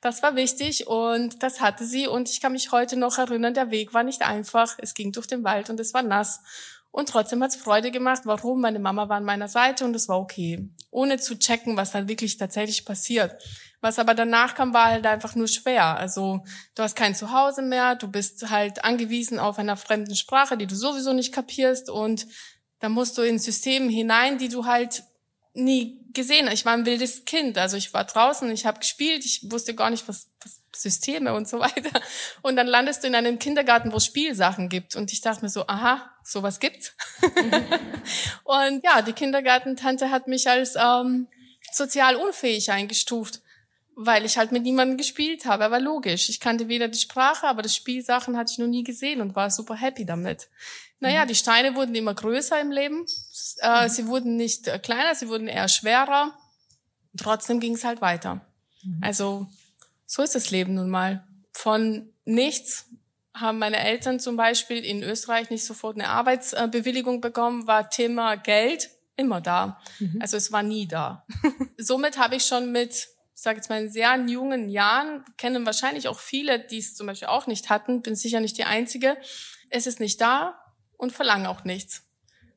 Speaker 4: Das war wichtig und das hatte sie und ich kann mich heute noch erinnern, der Weg war nicht einfach. Es ging durch den Wald und es war nass. Und trotzdem hat's Freude gemacht. Warum? Meine Mama war an meiner Seite und es war okay. Ohne zu checken, was dann wirklich tatsächlich passiert. Was aber danach kam, war halt einfach nur schwer. Also du hast kein Zuhause mehr, du bist halt angewiesen auf einer fremden Sprache, die du sowieso nicht kapierst und da musst du in Systeme hinein, die du halt nie gesehen. Ich war ein wildes Kind, also ich war draußen, ich habe gespielt, ich wusste gar nicht, was, was Systeme und so weiter. Und dann landest du in einem Kindergarten, wo es Spielsachen gibt. Und ich dachte mir so, aha, sowas gibt's. und ja, die Kindergartentante hat mich als ähm, sozial unfähig eingestuft, weil ich halt mit niemandem gespielt habe. Aber logisch, ich kannte weder die Sprache, aber das Spielsachen hatte ich noch nie gesehen und war super happy damit. Naja, die Steine wurden immer größer im Leben. Äh, sie wurden nicht äh, kleiner, sie wurden eher schwerer. Trotzdem ging es halt weiter. Also so ist das Leben nun mal. Von nichts haben meine Eltern zum Beispiel in Österreich nicht sofort eine Arbeitsbewilligung bekommen, war Thema Geld immer da. Also es war nie da. Somit habe ich schon mit, ich sage jetzt mal, in sehr jungen Jahren, kennen wahrscheinlich auch viele, die es zum Beispiel auch nicht hatten, bin sicher nicht die Einzige, es ist nicht da und verlange auch nichts.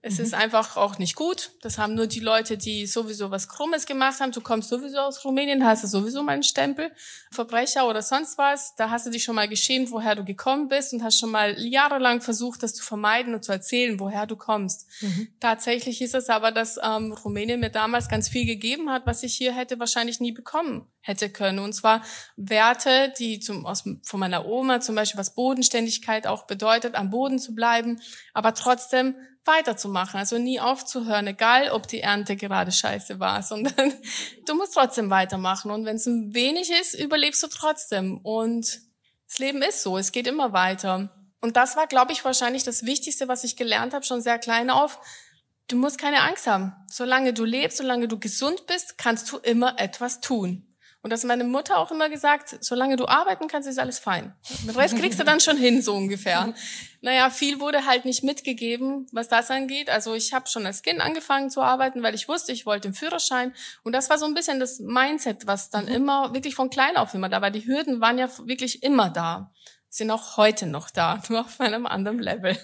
Speaker 4: Es ist einfach auch nicht gut. Das haben nur die Leute, die sowieso was Krummes gemacht haben. Du kommst sowieso aus Rumänien, hast du sowieso mal einen Stempel. Verbrecher oder sonst was. Da hast du dich schon mal geschämt, woher du gekommen bist und hast schon mal jahrelang versucht, das zu vermeiden und zu erzählen, woher du kommst. Tatsächlich ist es aber, dass ähm, Rumänien mir damals ganz viel gegeben hat, was ich hier hätte wahrscheinlich nie bekommen hätte können. Und zwar Werte, die zum, aus, von meiner Oma zum Beispiel, was Bodenständigkeit auch bedeutet, am Boden zu bleiben, aber trotzdem weiterzumachen, also nie aufzuhören, egal ob die Ernte gerade scheiße war, sondern du musst trotzdem weitermachen. Und wenn es ein wenig ist, überlebst du trotzdem. Und das Leben ist so, es geht immer weiter. Und das war, glaube ich, wahrscheinlich das Wichtigste, was ich gelernt habe, schon sehr klein auf. Du musst keine Angst haben. Solange du lebst, solange du gesund bist, kannst du immer etwas tun. Und das hat meine Mutter auch immer gesagt, solange du arbeiten kannst, ist alles fein. Den Rest kriegst du dann schon hin, so ungefähr. Naja, viel wurde halt nicht mitgegeben, was das angeht. Also ich habe schon als Kind angefangen zu arbeiten, weil ich wusste, ich wollte den Führerschein. Und das war so ein bisschen das Mindset, was dann immer, wirklich von klein auf immer da war. Die Hürden waren ja wirklich immer da. Sind auch heute noch da, nur auf einem anderen Level.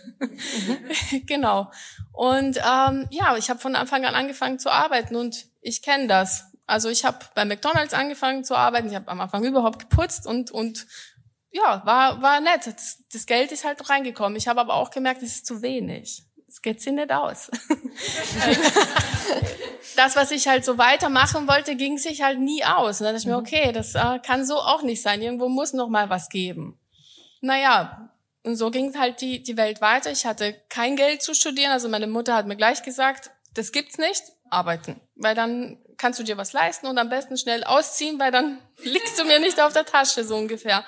Speaker 4: genau. Und ähm, ja, ich habe von Anfang an angefangen zu arbeiten und ich kenne das. Also ich habe bei McDonald's angefangen zu arbeiten. Ich habe am Anfang überhaupt geputzt und und ja, war war nett. Das, das Geld ist halt reingekommen. Ich habe aber auch gemerkt, es ist zu wenig. Es geht sich nicht aus. das, was ich halt so weitermachen wollte, ging sich halt nie aus. Und dann dachte ich mir, okay, das äh, kann so auch nicht sein. Irgendwo muss noch mal was geben. Naja, und so ging halt die, die Welt weiter. Ich hatte kein Geld zu studieren. Also meine Mutter hat mir gleich gesagt, das gibt's nicht, arbeiten. Weil dann kannst du dir was leisten und am besten schnell ausziehen, weil dann liegst du mir nicht auf der Tasche, so ungefähr.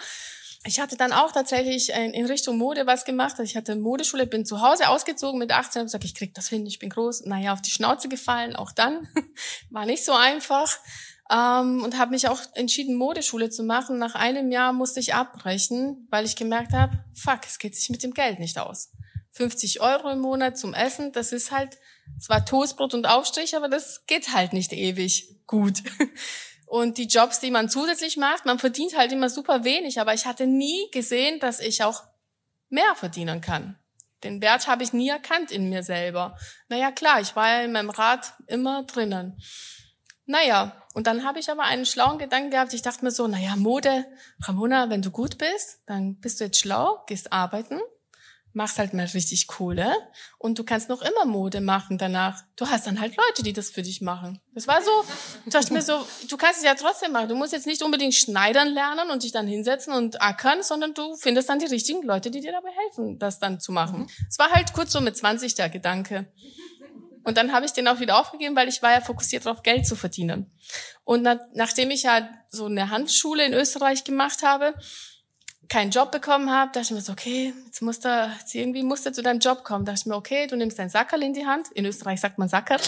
Speaker 4: Ich hatte dann auch tatsächlich in Richtung Mode was gemacht. Also Ich hatte Modeschule, bin zu Hause ausgezogen mit 18 und gesagt, ich krieg das hin, ich bin groß. Naja, auf die Schnauze gefallen, auch dann. War nicht so einfach. Ähm, und habe mich auch entschieden, Modeschule zu machen. Nach einem Jahr musste ich abbrechen, weil ich gemerkt habe, fuck, es geht sich mit dem Geld nicht aus. 50 Euro im Monat zum Essen, das ist halt, zwar Toastbrot und Aufstrich, aber das geht halt nicht ewig gut. Und die Jobs, die man zusätzlich macht, man verdient halt immer super wenig, aber ich hatte nie gesehen, dass ich auch mehr verdienen kann. Den Wert habe ich nie erkannt in mir selber. Naja, klar, ich war ja in meinem Rad immer drinnen. Naja, und dann habe ich aber einen schlauen Gedanken gehabt. Ich dachte mir so, naja, Mode, Ramona, wenn du gut bist, dann bist du jetzt schlau, gehst arbeiten, machst halt mal richtig Kohle und du kannst noch immer Mode machen danach. Du hast dann halt Leute, die das für dich machen. Das war so, ich dachte mir so, du kannst es ja trotzdem machen. Du musst jetzt nicht unbedingt schneidern lernen und dich dann hinsetzen und ackern, sondern du findest dann die richtigen Leute, die dir dabei helfen, das dann zu machen. Es war halt kurz so mit 20 der Gedanke. Und dann habe ich den auch wieder aufgegeben, weil ich war ja fokussiert darauf, Geld zu verdienen. Und na, nachdem ich ja so eine Handschule in Österreich gemacht habe, keinen Job bekommen habe, dachte ich mir so, okay, jetzt musst du, jetzt irgendwie musst du zu deinem Job kommen. Dachte ich mir, okay, du nimmst dein Sackerl in die Hand. In Österreich sagt man Sackerl.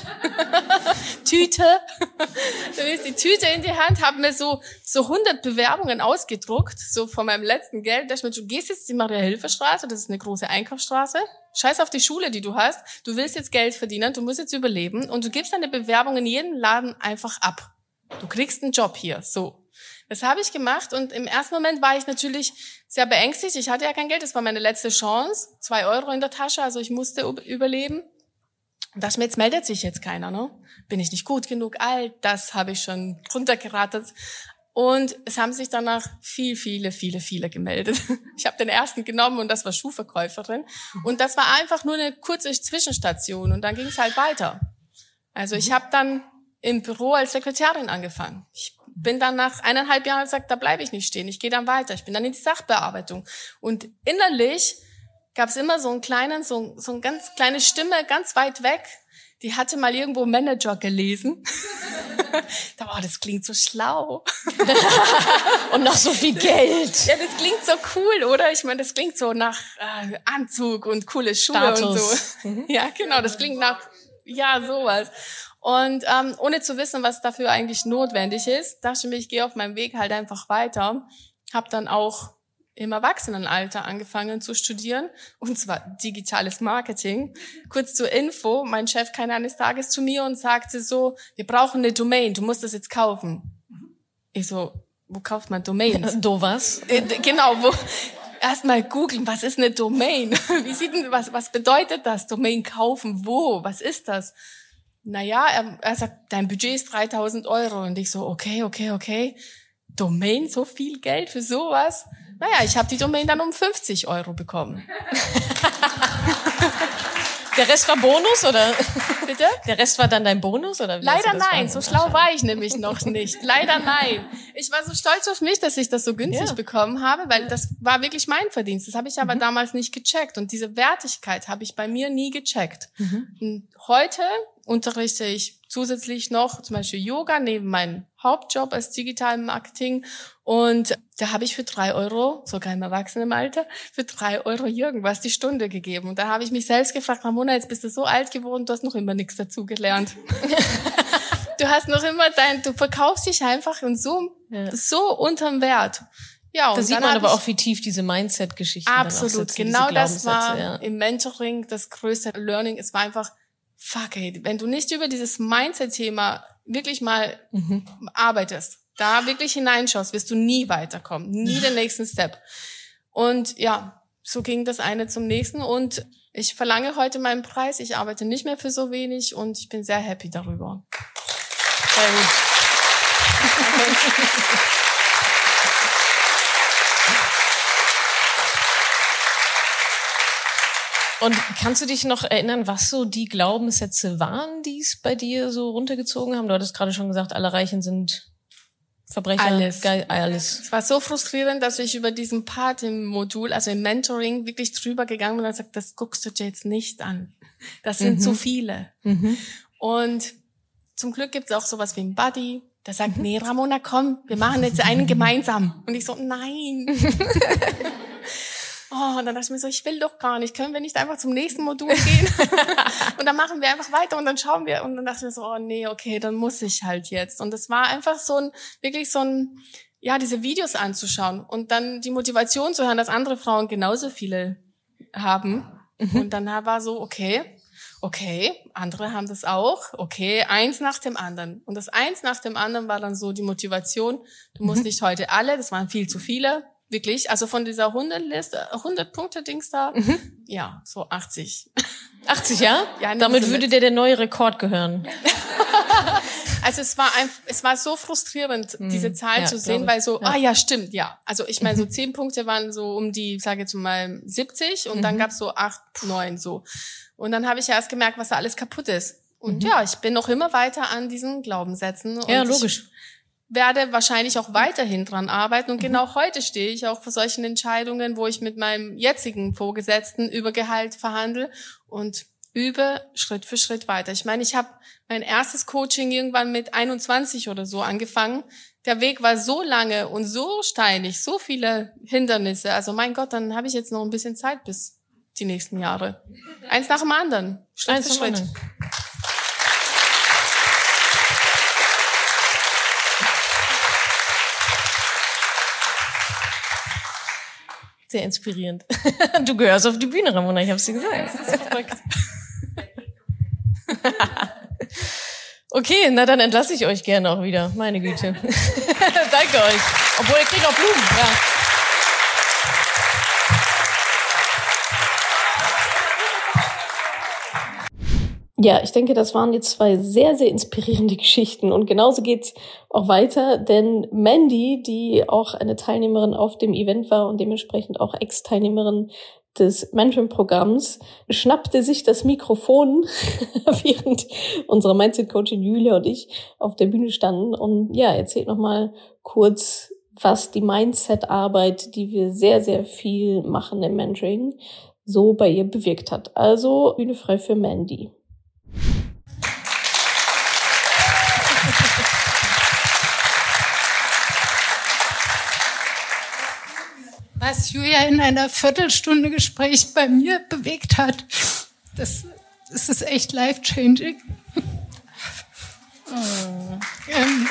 Speaker 4: Tüte. du nimmst die Tüte in die Hand, habe mir so, so 100 Bewerbungen ausgedruckt, so von meinem letzten Geld. Dachte ich mir, du gehst jetzt die Maria-Hilfe-Straße, das ist eine große Einkaufsstraße. Scheiß auf die Schule, die du hast. Du willst jetzt Geld verdienen, du musst jetzt überleben und du gibst deine Bewerbung in jeden Laden einfach ab. Du kriegst einen Job hier, so. Das habe ich gemacht und im ersten Moment war ich natürlich sehr beängstigt. Ich hatte ja kein Geld, das war meine letzte Chance. Zwei Euro in der Tasche, also ich musste überleben. Und dachte mir, jetzt meldet sich jetzt keiner, ne? Bin ich nicht gut genug? All das habe ich schon runtergerattert. Und es haben sich danach viel, viele, viele, viele gemeldet. Ich habe den ersten genommen und das war Schuhverkäuferin. Und das war einfach nur eine kurze Zwischenstation und dann ging es halt weiter. Also ich habe dann im Büro als Sekretärin angefangen. Ich bin dann nach eineinhalb Jahren gesagt, da bleibe ich nicht stehen, ich gehe dann weiter. Ich bin dann in die Sachbearbeitung. Und innerlich gab es immer so einen kleinen, so, so eine ganz kleine Stimme ganz weit weg, die hatte mal irgendwo Manager gelesen. da war, das klingt so schlau.
Speaker 2: Und noch so viel Geld.
Speaker 4: Ja, das klingt so cool, oder? Ich meine, das klingt so nach äh, Anzug und coole Schuhe
Speaker 2: Status.
Speaker 4: und so. ja, genau, das klingt nach, ja, sowas. Und ähm, ohne zu wissen, was dafür eigentlich notwendig ist, dachte ich mir, ich gehe auf meinem Weg halt einfach weiter. Habe dann auch im Erwachsenenalter angefangen zu studieren, und zwar digitales Marketing. Kurz zur Info, mein Chef kam eines Tages zu mir und sagte so, wir brauchen eine Domain, du musst das jetzt kaufen. Ich so, wo kauft man Domains?
Speaker 2: Du was?
Speaker 4: Äh, genau, wo erstmal googeln, was ist eine Domain? Wie sieht denn, was, was bedeutet das? Domain kaufen, wo? Was ist das? Naja, er, er sagt, dein Budget ist 3000 Euro. Und ich so, okay, okay, okay. Domain, so viel Geld für sowas? Naja, ich habe die Domain dann um 50 Euro bekommen.
Speaker 2: Der Rest war Bonus oder?
Speaker 4: Bitte?
Speaker 2: Der Rest war dann dein Bonus oder? wie
Speaker 4: Leider nein, so schlau war ich nämlich noch nicht. Leider nein. Ich war so stolz auf mich, dass ich das so günstig
Speaker 2: Ja.
Speaker 4: bekommen habe, weil das war wirklich mein Verdienst. Das habe ich aber damals nicht gecheckt. Und diese Wertigkeit habe ich bei mir nie gecheckt. Und heute unterrichte ich zusätzlich noch zum Beispiel Yoga neben meinem Hauptjob als digitalem Marketing. Und da habe ich für drei Euro, sogar im Erwachsenenalter, für drei Euro irgendwas die Stunde gegeben. Und da habe ich mich selbst gefragt, Ramona, jetzt bist du so alt geworden, du hast noch immer nichts dazugelernt. du hast noch immer dein, du verkaufst dich einfach und so,
Speaker 2: Ja.
Speaker 4: so unterm Wert. Ja, und
Speaker 2: Da sieht man aber auch, wie tief diese Mindset-Geschichten dann auch
Speaker 4: Absolut,
Speaker 2: sitzen,
Speaker 4: genau das war
Speaker 2: ja.
Speaker 4: im Mentoring das größte Learning. Es war einfach, fuck ey, wenn du nicht über dieses Mindset-Thema wirklich mal
Speaker 2: Mhm.
Speaker 4: arbeitest, da wirklich hineinschaust, wirst du nie weiterkommen, nie den nächsten Step. Und ja, so ging das eine zum nächsten und ich verlange heute meinen Preis. Ich arbeite nicht mehr für so wenig und ich bin sehr happy darüber.
Speaker 2: Sehr gut. Und kannst du dich noch erinnern, was so die Glaubenssätze waren, die es bei dir so runtergezogen haben? Du hattest gerade schon gesagt, alle Reichen sind Verbrecher.
Speaker 4: Alles.
Speaker 2: Geil, alles.
Speaker 4: Es war so frustrierend, dass ich über diesen Part im Modul, also im Mentoring, wirklich drüber gegangen bin und gesagt, das guckst du dir jetzt nicht an. Das sind
Speaker 2: Mhm.
Speaker 4: zu viele. Und zum Glück gibt's auch sowas wie ein Buddy, der sagt,
Speaker 2: Mhm.
Speaker 4: nee, Ramona, komm, wir machen jetzt einen gemeinsam. Und ich so, nein. Oh, und dann dachte ich mir so, ich will doch gar nicht. Können wir nicht einfach zum nächsten Modul gehen? und dann machen wir einfach weiter und dann schauen wir. Und dann dachte ich mir so, oh nee, okay, dann muss ich halt jetzt. Und es war einfach so ein, wirklich so ein, ja, diese Videos anzuschauen und dann die Motivation zu hören, dass andere Frauen genauso viele haben. Und dann war so, okay, okay, andere haben das auch, okay, eins nach dem anderen. Und das eins nach dem anderen war dann so die Motivation, du musst nicht heute alle, das waren viel zu viele, wirklich, also von dieser 100 Liste, 100 Punkte Dings da, ja, so 80.
Speaker 2: 80, ja?
Speaker 4: Ja,
Speaker 2: Damit würde
Speaker 4: mit.
Speaker 2: dir der neue Rekord gehören.
Speaker 4: Also es war ein, es war so frustrierend, diese Zahl
Speaker 2: ja,
Speaker 4: zu sehen,
Speaker 2: ich.
Speaker 4: weil so,
Speaker 2: Ja. Mhm.
Speaker 4: ah ja, stimmt, ja. Also ich meine, so zehn Punkte waren so um die, sage jetzt mal, 70 und
Speaker 2: Mhm.
Speaker 4: dann gab's so acht, neun so. Und dann habe ich erst gemerkt, was da alles kaputt ist. Und ja, ich bin noch immer weiter an diesen Glaubenssätzen.
Speaker 2: Mhm. Ja,
Speaker 4: Ich
Speaker 2: logisch.
Speaker 4: Werde wahrscheinlich auch weiterhin dran arbeiten. Und
Speaker 2: Mhm.
Speaker 4: genau heute stehe ich auch vor solchen Entscheidungen, wo ich mit meinem jetzigen Vorgesetzten über Gehalt verhandle und übe Schritt für Schritt weiter. Ich meine, ich habe mein erstes Coaching irgendwann mit 21 oder so angefangen. Der Weg war so lange und so steinig, so viele Hindernisse. Also mein Gott, dann habe ich jetzt noch ein bisschen Zeit bis die nächsten Jahre. Eins nach dem anderen, Schritt
Speaker 2: Eins
Speaker 4: für Schritt.
Speaker 2: anderen. Sehr inspirierend. Du gehörst auf die Bühne, Ramona, ich hab's dir gesagt.
Speaker 4: Verrückt.
Speaker 2: Okay, na dann entlasse ich euch gerne auch wieder. Meine Güte. Danke euch. Obwohl, ihr kriegt auch Blumen. Ja.
Speaker 3: Ja, ich denke, das waren jetzt zwei sehr, sehr inspirierende Geschichten. Und genauso geht's auch weiter, denn Mandy, die auch eine Teilnehmerin auf dem Event war und dementsprechend auch Ex-Teilnehmerin des Mentoring-Programms, schnappte sich das Mikrofon, während unsere Mindset-Coachin Julia und ich auf der Bühne standen und ja, erzählt nochmal kurz, was die Mindset-Arbeit, die wir sehr, sehr viel machen im Mentoring, so bei ihr bewirkt hat. Also Bühne frei für Mandy.
Speaker 5: Was Julia in einer Viertelstunde Gespräch bei mir bewegt hat, das, das ist echt life-changing. Ähm,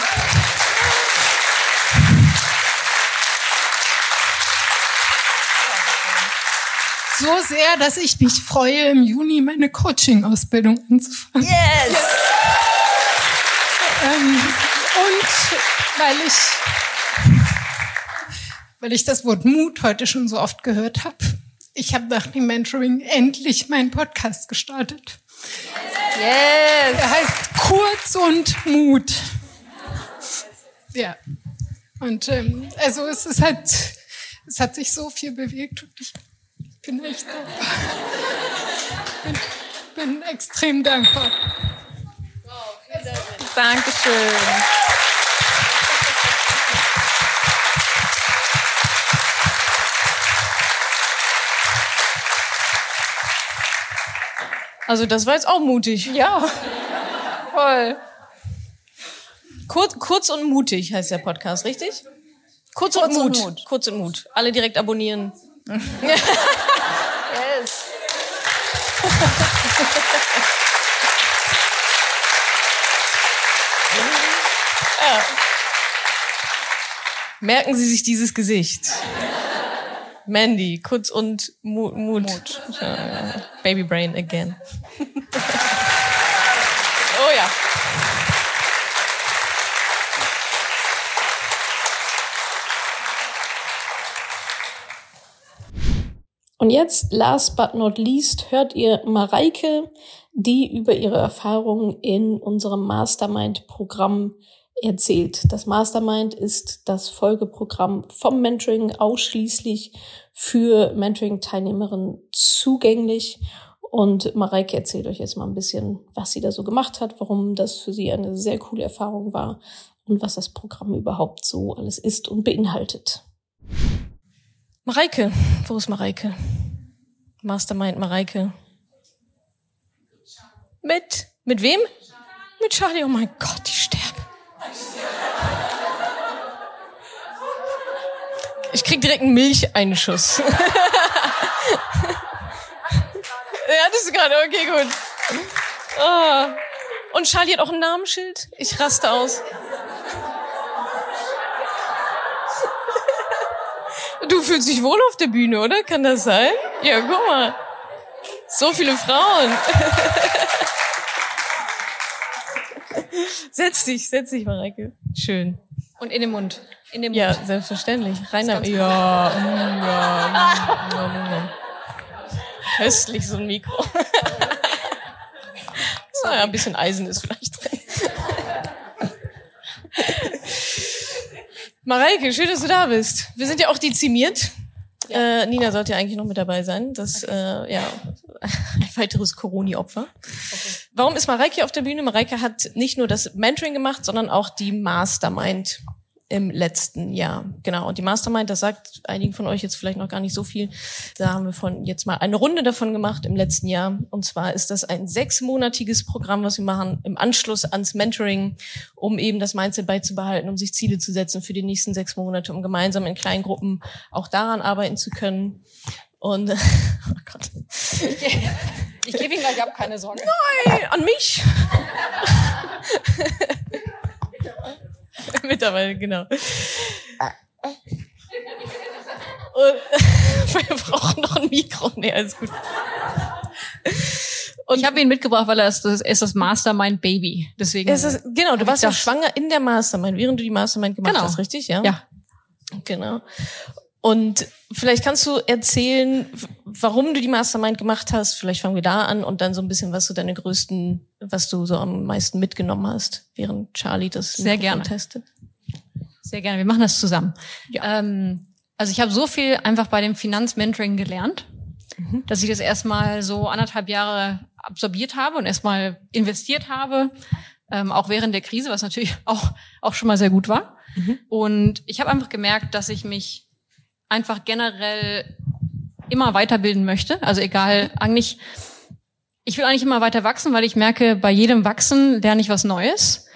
Speaker 5: so sehr, dass ich mich freue, im Juni meine Coaching-Ausbildung anzufangen.
Speaker 2: Yes!
Speaker 5: Ähm, und weil ich, weil ich das Wort Mut heute schon so oft gehört habe, ich habe nach dem Mentoring endlich meinen Podcast gestartet.
Speaker 6: Yes.
Speaker 5: Er heißt Kurz und Mut. Ja. Und ähm, also es ist halt, es hat sich so viel bewegt und ich bin echt dankbar. bin, bin extrem dankbar.
Speaker 6: Dankeschön.
Speaker 2: Also das war jetzt auch mutig.
Speaker 6: Ja. Voll.
Speaker 2: Kurz, kurz und mutig heißt der Podcast, richtig? Kurz,
Speaker 6: Kurz
Speaker 2: und,
Speaker 6: und
Speaker 2: Mut.
Speaker 6: Mut.
Speaker 2: Kurz und Mut. Alle direkt abonnieren.
Speaker 6: Yes.
Speaker 2: Merken Sie sich dieses Gesicht. Mandy, kurz und Mu Mut. Ja, Baby Brain again. oh ja.
Speaker 7: Und jetzt, last but not least, hört ihr Mareike, die über ihre Erfahrungen in unserem Mastermind-Programm erzählt. Das Mastermind ist das Folgeprogramm vom Mentoring ausschließlich für Mentoring-Teilnehmerinnen zugänglich. Und Mareike erzählt euch jetzt mal ein bisschen, was sie da so gemacht hat, warum das für sie eine sehr coole Erfahrung war und was das Programm überhaupt so alles ist und beinhaltet.
Speaker 2: Mareike. Wo ist Mareike? Mastermind Mareike. Mit? Mit wem? Mit Charlie. Oh mein Gott, ich sterbe. Ich krieg direkt einen Milcheinschuss. ja, das ist gerade okay, gut. Ah. Und Charlie hat auch ein Namensschild. Ich raste aus. Du fühlst dich wohl auf der Bühne, oder? Kann das sein? Ja, guck mal. So viele Frauen. setz dich, setz dich, Mareike. Schön.
Speaker 6: Und in den Mund. In den
Speaker 2: Ja,
Speaker 6: Mund.
Speaker 2: selbstverständlich. Rainer, ja, mm, ja, mm, ja, mm, ja. Köstlich so ein Mikro. Naja, ein bisschen Eisen ist vielleicht drin. Mareike, schön, dass du da bist. Wir sind ja auch dezimiert. Äh, Nina sollte ja eigentlich noch mit dabei sein. Das, äh, ja, ein weiteres Coroni-Opfer. Warum ist Mareike auf der Bühne? Mareike hat nicht nur das Mentoring gemacht, sondern auch die Mastermind im letzten Jahr. Genau. Und die Mastermind, das sagt einigen von euch jetzt vielleicht noch gar nicht so viel. Da haben wir von jetzt mal eine Runde davon gemacht im letzten Jahr. Und zwar ist das ein sechsmonatiges Programm, was wir machen im Anschluss ans Mentoring, um eben das Mindset beizubehalten, um sich Ziele zu setzen für die nächsten sechs Monate, um gemeinsam in kleinen Gruppen auch daran arbeiten zu können. Und oh Gott.
Speaker 6: Ich gebe ihn gleich ab, keine Sorge.
Speaker 2: Hey, an mich. Mittlerweile, genau. Und wir brauchen noch ein Mikro. Nee, alles gut. Und
Speaker 6: Ich habe ihn mitgebracht, weil er ist das, ist das Mastermind Baby. Deswegen.
Speaker 2: es ist, genau, du warst ja schwanger in der Mastermind, während du die Mastermind gemacht
Speaker 6: Genau.
Speaker 2: hast, richtig? Ja.
Speaker 6: ja.
Speaker 2: Genau. Und vielleicht kannst du erzählen, warum du die Mastermind gemacht hast. Vielleicht fangen wir da an und dann so ein bisschen, was du deine größten, was du so am meisten mitgenommen hast, während Charlie das
Speaker 6: Sehr gerne.
Speaker 2: testet.
Speaker 6: Sehr gerne. Wir machen das zusammen.
Speaker 2: Ja.
Speaker 6: Ähm, also ich habe so viel einfach bei dem Finanzmentoring gelernt, dass ich das erstmal so anderthalb Jahre absorbiert habe und erstmal investiert habe, ähm, auch während der Krise, was natürlich auch, auch schon mal sehr gut war. Und ich habe einfach gemerkt, dass ich mich einfach generell immer weiterbilden möchte. Also egal, eigentlich, ich will eigentlich immer weiter wachsen, weil ich merke, bei jedem Wachsen lerne ich was Neues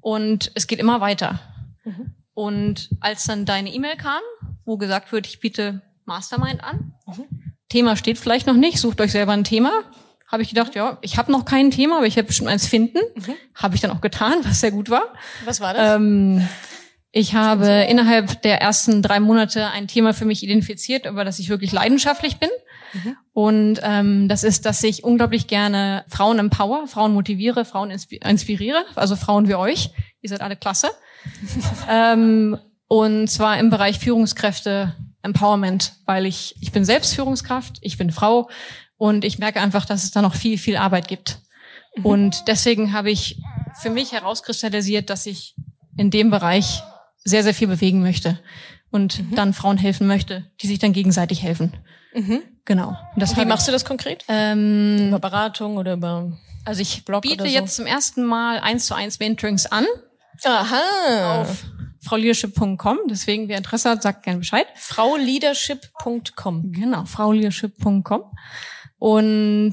Speaker 6: und es geht immer weiter. Und als dann deine E-Mail kam, wo gesagt wird, ich biete Mastermind an, Thema steht vielleicht noch nicht, sucht euch selber ein Thema, habe ich gedacht, ja, ich habe noch kein Thema, aber ich werde bestimmt eins finden. Habe ich dann auch getan, was sehr gut war.
Speaker 2: Was war das?
Speaker 6: Ähm, ich habe innerhalb der ersten drei Monate ein Thema für mich identifiziert, über das ich wirklich leidenschaftlich bin. Und ähm, das ist, dass ich unglaublich gerne Frauen empower, Frauen motiviere, Frauen inspi inspiriere, also Frauen wie euch. Ihr seid alle klasse. ähm, und zwar im Bereich Führungskräfte Empowerment, weil ich, ich bin selbst Führungskraft, ich bin Frau und ich merke einfach, dass es da noch viel, viel Arbeit gibt. Und deswegen habe ich für mich herauskristallisiert, dass ich in dem Bereich sehr, sehr viel bewegen möchte und dann Frauen helfen möchte, die sich dann gegenseitig helfen. Genau. Und das
Speaker 2: Wie
Speaker 6: habe
Speaker 2: machst du das konkret?
Speaker 6: ähm,
Speaker 2: Über Beratung oder über
Speaker 6: also ich
Speaker 2: Blog
Speaker 6: biete
Speaker 2: so?
Speaker 6: jetzt zum ersten Mal eins zu eins Mentorings an
Speaker 2: Aha.
Speaker 6: auf frauleadership.com. Deswegen, wer Interesse hat, sagt gerne Bescheid.
Speaker 2: Frauleadership.com.
Speaker 6: Genau, frauleadership.com. Und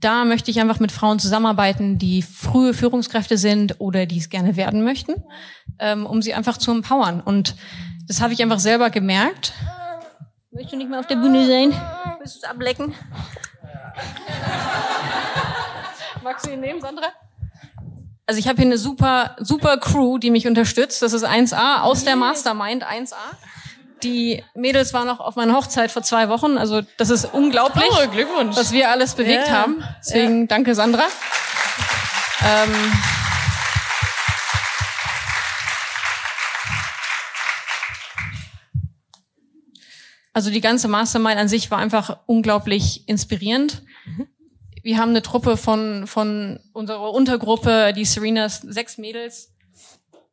Speaker 6: da möchte ich einfach mit Frauen zusammenarbeiten, die frühe Führungskräfte sind oder die es gerne werden möchten, ähm, um sie einfach zu empowern. Und das habe ich einfach selber gemerkt. Möchtest du nicht mehr auf der Bühne sein? Willst du es ablecken? Magst du ihn nehmen, Sandra? Also ich habe hier eine super, super Crew, die mich unterstützt. Das ist 1A aus der Mastermind 1A. Die Mädels waren noch auf meiner Hochzeit vor zwei Wochen. Also das ist unglaublich,
Speaker 2: Oh, Glückwunsch.
Speaker 6: was wir alles bewegt
Speaker 2: Ja.
Speaker 6: haben. Deswegen danke, Sandra. Ähm, also die ganze Mastermind an sich war einfach unglaublich inspirierend. Wir haben eine Truppe von, von unserer Untergruppe, die Serenas, sechs Mädels.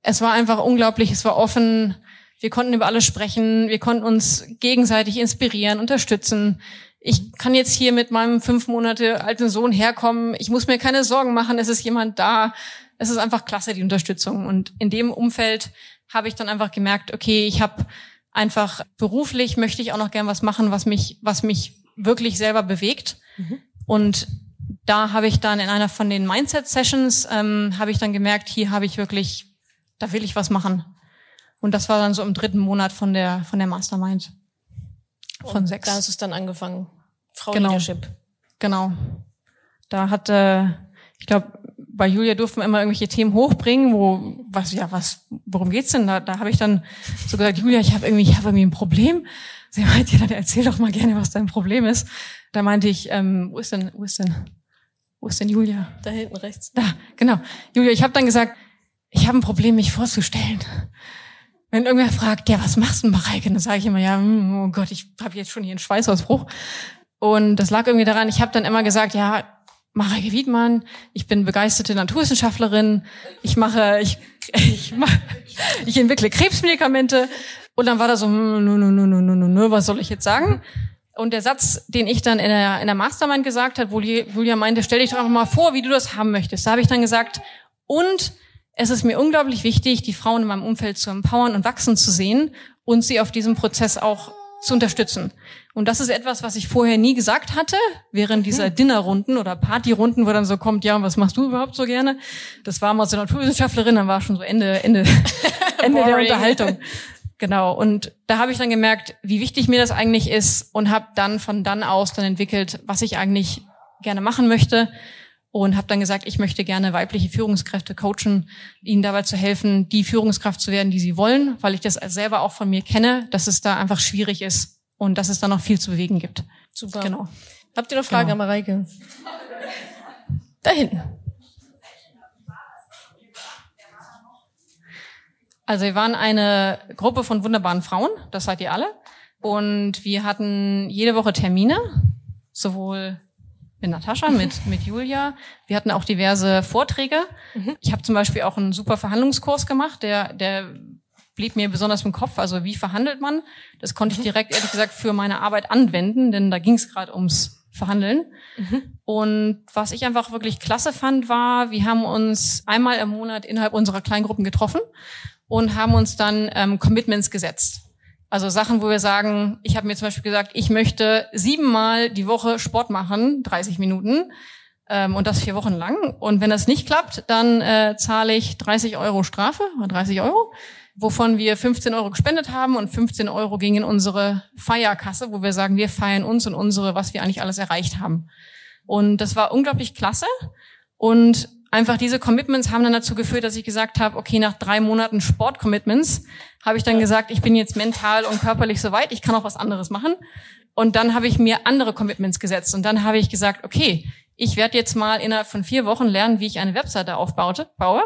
Speaker 6: Es war einfach unglaublich, es war offen. Wir konnten über alles sprechen, wir konnten uns gegenseitig inspirieren, unterstützen. Ich kann jetzt hier mit meinem fünf Monate alten Sohn herkommen. Ich muss mir keine Sorgen machen, es ist jemand da. Es ist einfach klasse, die Unterstützung. Und in dem Umfeld habe ich dann einfach gemerkt, okay, ich habe einfach beruflich möchte ich auch noch gern was machen, was mich, was mich wirklich selber bewegt. Und da habe ich dann in einer von den Mindset-Sessions, ähm, habe ich dann gemerkt, hier habe ich wirklich, da will ich was machen. Und das war dann so im dritten Monat von der, von der Mastermind. Von sechs.
Speaker 2: Da hast du es dann angefangen. Frau
Speaker 6: Genau.
Speaker 2: Leadership.
Speaker 6: Genau. Da hat, äh, ich glaube, bei Julia durften wir immer irgendwelche Themen hochbringen, wo, was, ja, was, worum geht's denn? Da, da habe ich dann so gesagt, Julia, ich habe irgendwie, ich habe irgendwie ein Problem. Sie meinte, ja, dann erzähl doch mal gerne, was dein Problem ist. Da meinte ich, ähm, wo ist denn, wo ist denn, wo ist denn Julia?
Speaker 2: Da hinten rechts.
Speaker 6: Da, genau. Julia, ich habe dann gesagt, ich habe ein Problem, mich vorzustellen. Wenn irgendwer fragt, ja, was machst du, Mareike? Dann sage ich immer, ja, hm, oh Gott, ich habe jetzt schon hier einen Schweißausbruch. Und das lag irgendwie daran, ich habe dann immer gesagt, ja, Mareike Wiedmann, ich bin begeisterte Naturwissenschaftlerin, ich mache, ich, ich, mache, ich entwickle Krebsmedikamente. Und dann war da so, nö, nö, nö, nö, nö, nö, was soll ich jetzt sagen? Und der Satz, den ich dann in der, in der Mastermind gesagt hat, wo Julia meinte, stell dich doch einfach mal vor, wie du das haben möchtest. Da habe ich dann gesagt, und es ist mir unglaublich wichtig, die Frauen in meinem Umfeld zu empowern und wachsen zu sehen und sie auf diesem Prozess auch zu unterstützen. Und das ist etwas, was ich vorher nie gesagt hatte, während dieser Dinnerrunden oder Partyrunden, wo dann so kommt, ja, was machst du überhaupt so gerne? Das war mal so eine Naturwissenschaftlerin, dann war schon so Ende, Ende, Ende der. Unterhaltung. Genau. Und da habe ich dann gemerkt, wie wichtig mir das eigentlich ist und habe dann von dann aus dann entwickelt, was ich eigentlich gerne machen möchte und habe dann gesagt, ich möchte gerne weibliche Führungskräfte coachen, ihnen dabei zu helfen, die Führungskraft zu werden, die sie wollen, weil ich das selber auch von mir kenne, dass es da einfach schwierig ist und dass es da noch viel zu bewegen gibt.
Speaker 2: Super.
Speaker 6: Genau.
Speaker 2: Habt ihr noch Fragen
Speaker 6: Genau.
Speaker 2: an Mareike? Da hinten.
Speaker 6: Also wir waren eine Gruppe von wunderbaren Frauen, das seid ihr alle. Und wir hatten jede Woche Termine, sowohl mit Natascha, mit, mit Julia. Wir hatten auch diverse Vorträge. Ich habe zum Beispiel auch einen super Verhandlungskurs gemacht, der, der blieb mir besonders im Kopf. Also wie verhandelt man? Das konnte ich direkt, ehrlich gesagt, für meine Arbeit anwenden, denn da ging es gerade ums Verhandeln. Und was ich einfach wirklich klasse fand, war, wir haben uns einmal im Monat innerhalb unserer Kleingruppen getroffen und haben uns dann ähm, Commitments gesetzt. Also Sachen, wo wir sagen, ich habe mir zum Beispiel gesagt, ich möchte siebenmal die Woche Sport machen, 30 Minuten, ähm, und das vier Wochen lang. Und wenn das nicht klappt, dann äh, zahle ich 30 Euro Strafe, oder 30 Euro, wovon wir 15 Euro gespendet haben und 15 Euro gingen in unsere Feierkasse, wo wir sagen, wir feiern uns und unsere, was wir eigentlich alles erreicht haben. Und das war unglaublich klasse. Und einfach diese Commitments haben dann dazu geführt, dass ich gesagt habe, okay, nach drei Monaten Sport-Commitments habe ich dann gesagt, ich bin jetzt mental und körperlich soweit, ich kann auch was anderes machen. Und dann habe ich mir andere Commitments gesetzt. Und dann habe ich gesagt, okay, ich werde jetzt mal innerhalb von vier Wochen lernen, wie ich eine Webseite aufbaute, baue.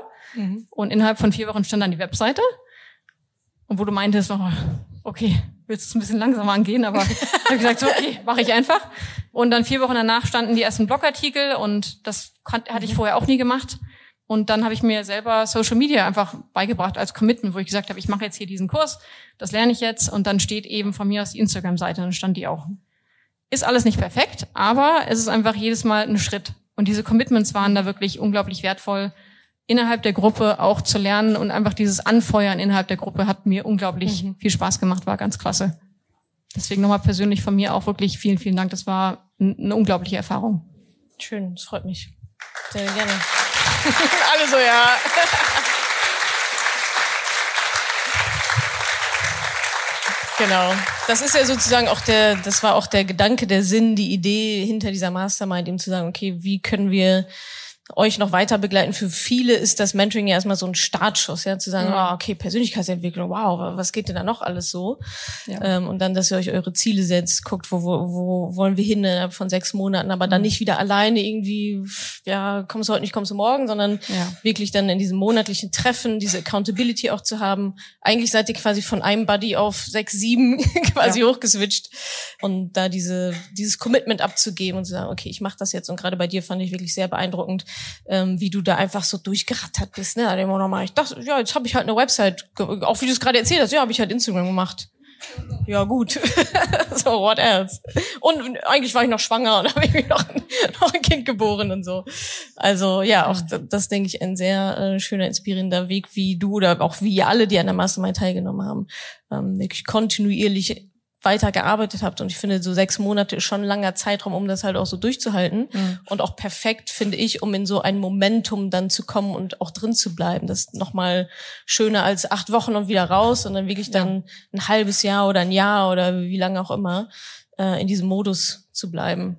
Speaker 6: Und innerhalb von vier Wochen stand dann die Webseite. Und wo du meintest, oh, okay, willst es ein bisschen langsamer angehen, aber habe ich gesagt, so, okay, mache ich einfach. Und dann vier Wochen danach standen die ersten Blogartikel und das hatte ich vorher auch nie gemacht. Und dann habe ich mir selber Social Media einfach beigebracht als Commitment, wo ich gesagt habe, ich mache jetzt hier diesen Kurs, das lerne ich jetzt und dann steht eben von mir aus die Instagram-Seite, dann stand die auch. Ist alles nicht perfekt, aber es ist einfach jedes Mal ein Schritt. Und diese Commitments waren da wirklich unglaublich wertvoll, innerhalb der Gruppe auch zu lernen und einfach dieses Anfeuern innerhalb der Gruppe hat mir unglaublich viel Spaß gemacht, war ganz klasse. Deswegen nochmal persönlich von mir auch wirklich vielen, vielen Dank. Das war eine unglaubliche Erfahrung.
Speaker 2: Schön, das freut mich. Sehr gerne. Alle so, ja. Genau. Das ist ja sozusagen auch der, das war auch der Gedanke, der Sinn, die Idee hinter dieser Mastermind, eben zu sagen, okay, wie können wir euch noch weiter begleiten. Für viele ist das Mentoring ja erstmal so ein Startschuss, ja, zu sagen, ah, okay, Persönlichkeitsentwicklung, wow, was geht denn da noch alles so? Ähm, und dann, dass ihr euch eure Ziele setzt, guckt, wo, wo, wo wollen wir hin innerhalb von sechs Monaten, aber dann nicht wieder alleine irgendwie, ja, kommst du heute nicht, kommst du morgen, sondern
Speaker 6: Ja.
Speaker 2: wirklich dann in diesem monatlichen Treffen diese Accountability auch zu haben. Eigentlich seid ihr quasi von einem Buddy auf sechs, sieben quasi hochgeswitcht und da diese, dieses Commitment abzugeben und zu sagen, okay, ich mache das jetzt. Und gerade bei dir fand ich wirklich sehr beeindruckend, ähm, wie du da einfach so durchgerattert bist. Ne? Da immer noch mal, ich dachte, ja, jetzt habe ich halt eine Website, auch wie du es gerade erzählt hast, ja, habe ich halt Instagram gemacht. Ja, gut. so, what else? Und eigentlich war ich noch schwanger und habe ich noch, ein- noch ein Kind geboren und so. Also ja, auch d- das denke ich ein sehr äh, schöner, inspirierender Weg, wie du oder auch wie alle, die an der Mastermind teilgenommen haben, ähm, wirklich kontinuierlich weitergearbeitet habt. Und ich finde, so sechs Monate ist schon ein langer Zeitraum, um das halt auch so durchzuhalten. Und auch perfekt, finde ich, um in so ein Momentum dann zu kommen und auch drin zu bleiben. Das ist nochmal schöner als acht Wochen und wieder raus, sondern wirklich dann ein halbes Jahr oder ein Jahr oder wie lange auch immer äh, in diesem Modus zu bleiben.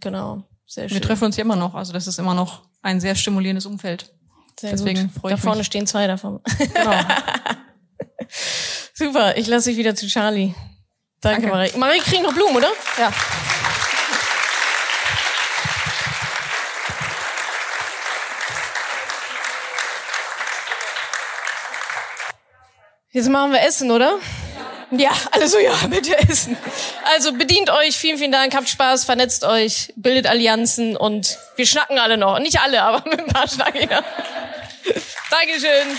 Speaker 2: Genau. Sehr schön.
Speaker 6: Wir treffen uns ja immer noch. Also das ist immer noch ein sehr stimulierendes Umfeld.
Speaker 2: Sehr
Speaker 6: deswegen
Speaker 2: gut.
Speaker 6: freue
Speaker 2: Da
Speaker 6: ich
Speaker 2: vorne
Speaker 6: mich.
Speaker 2: stehen zwei davon.
Speaker 6: Genau.
Speaker 2: Super, ich lasse dich wieder zu Charlie. Danke,
Speaker 6: Danke.
Speaker 2: Marie. Marie kriegt noch Blumen, oder?
Speaker 6: ja.
Speaker 2: Jetzt machen wir Essen, oder? Ja, alle so, ja, bitte essen. Also bedient euch, vielen, vielen Dank, habt Spaß, vernetzt euch, bildet Allianzen und wir schnacken alle noch. Nicht alle, aber mit ein paar schnacken noch. Dankeschön.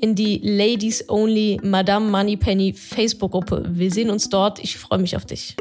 Speaker 3: in die Ladies Only Madame Moneypenny Facebook-Gruppe. Wir sehen uns dort. Ich freue mich auf dich.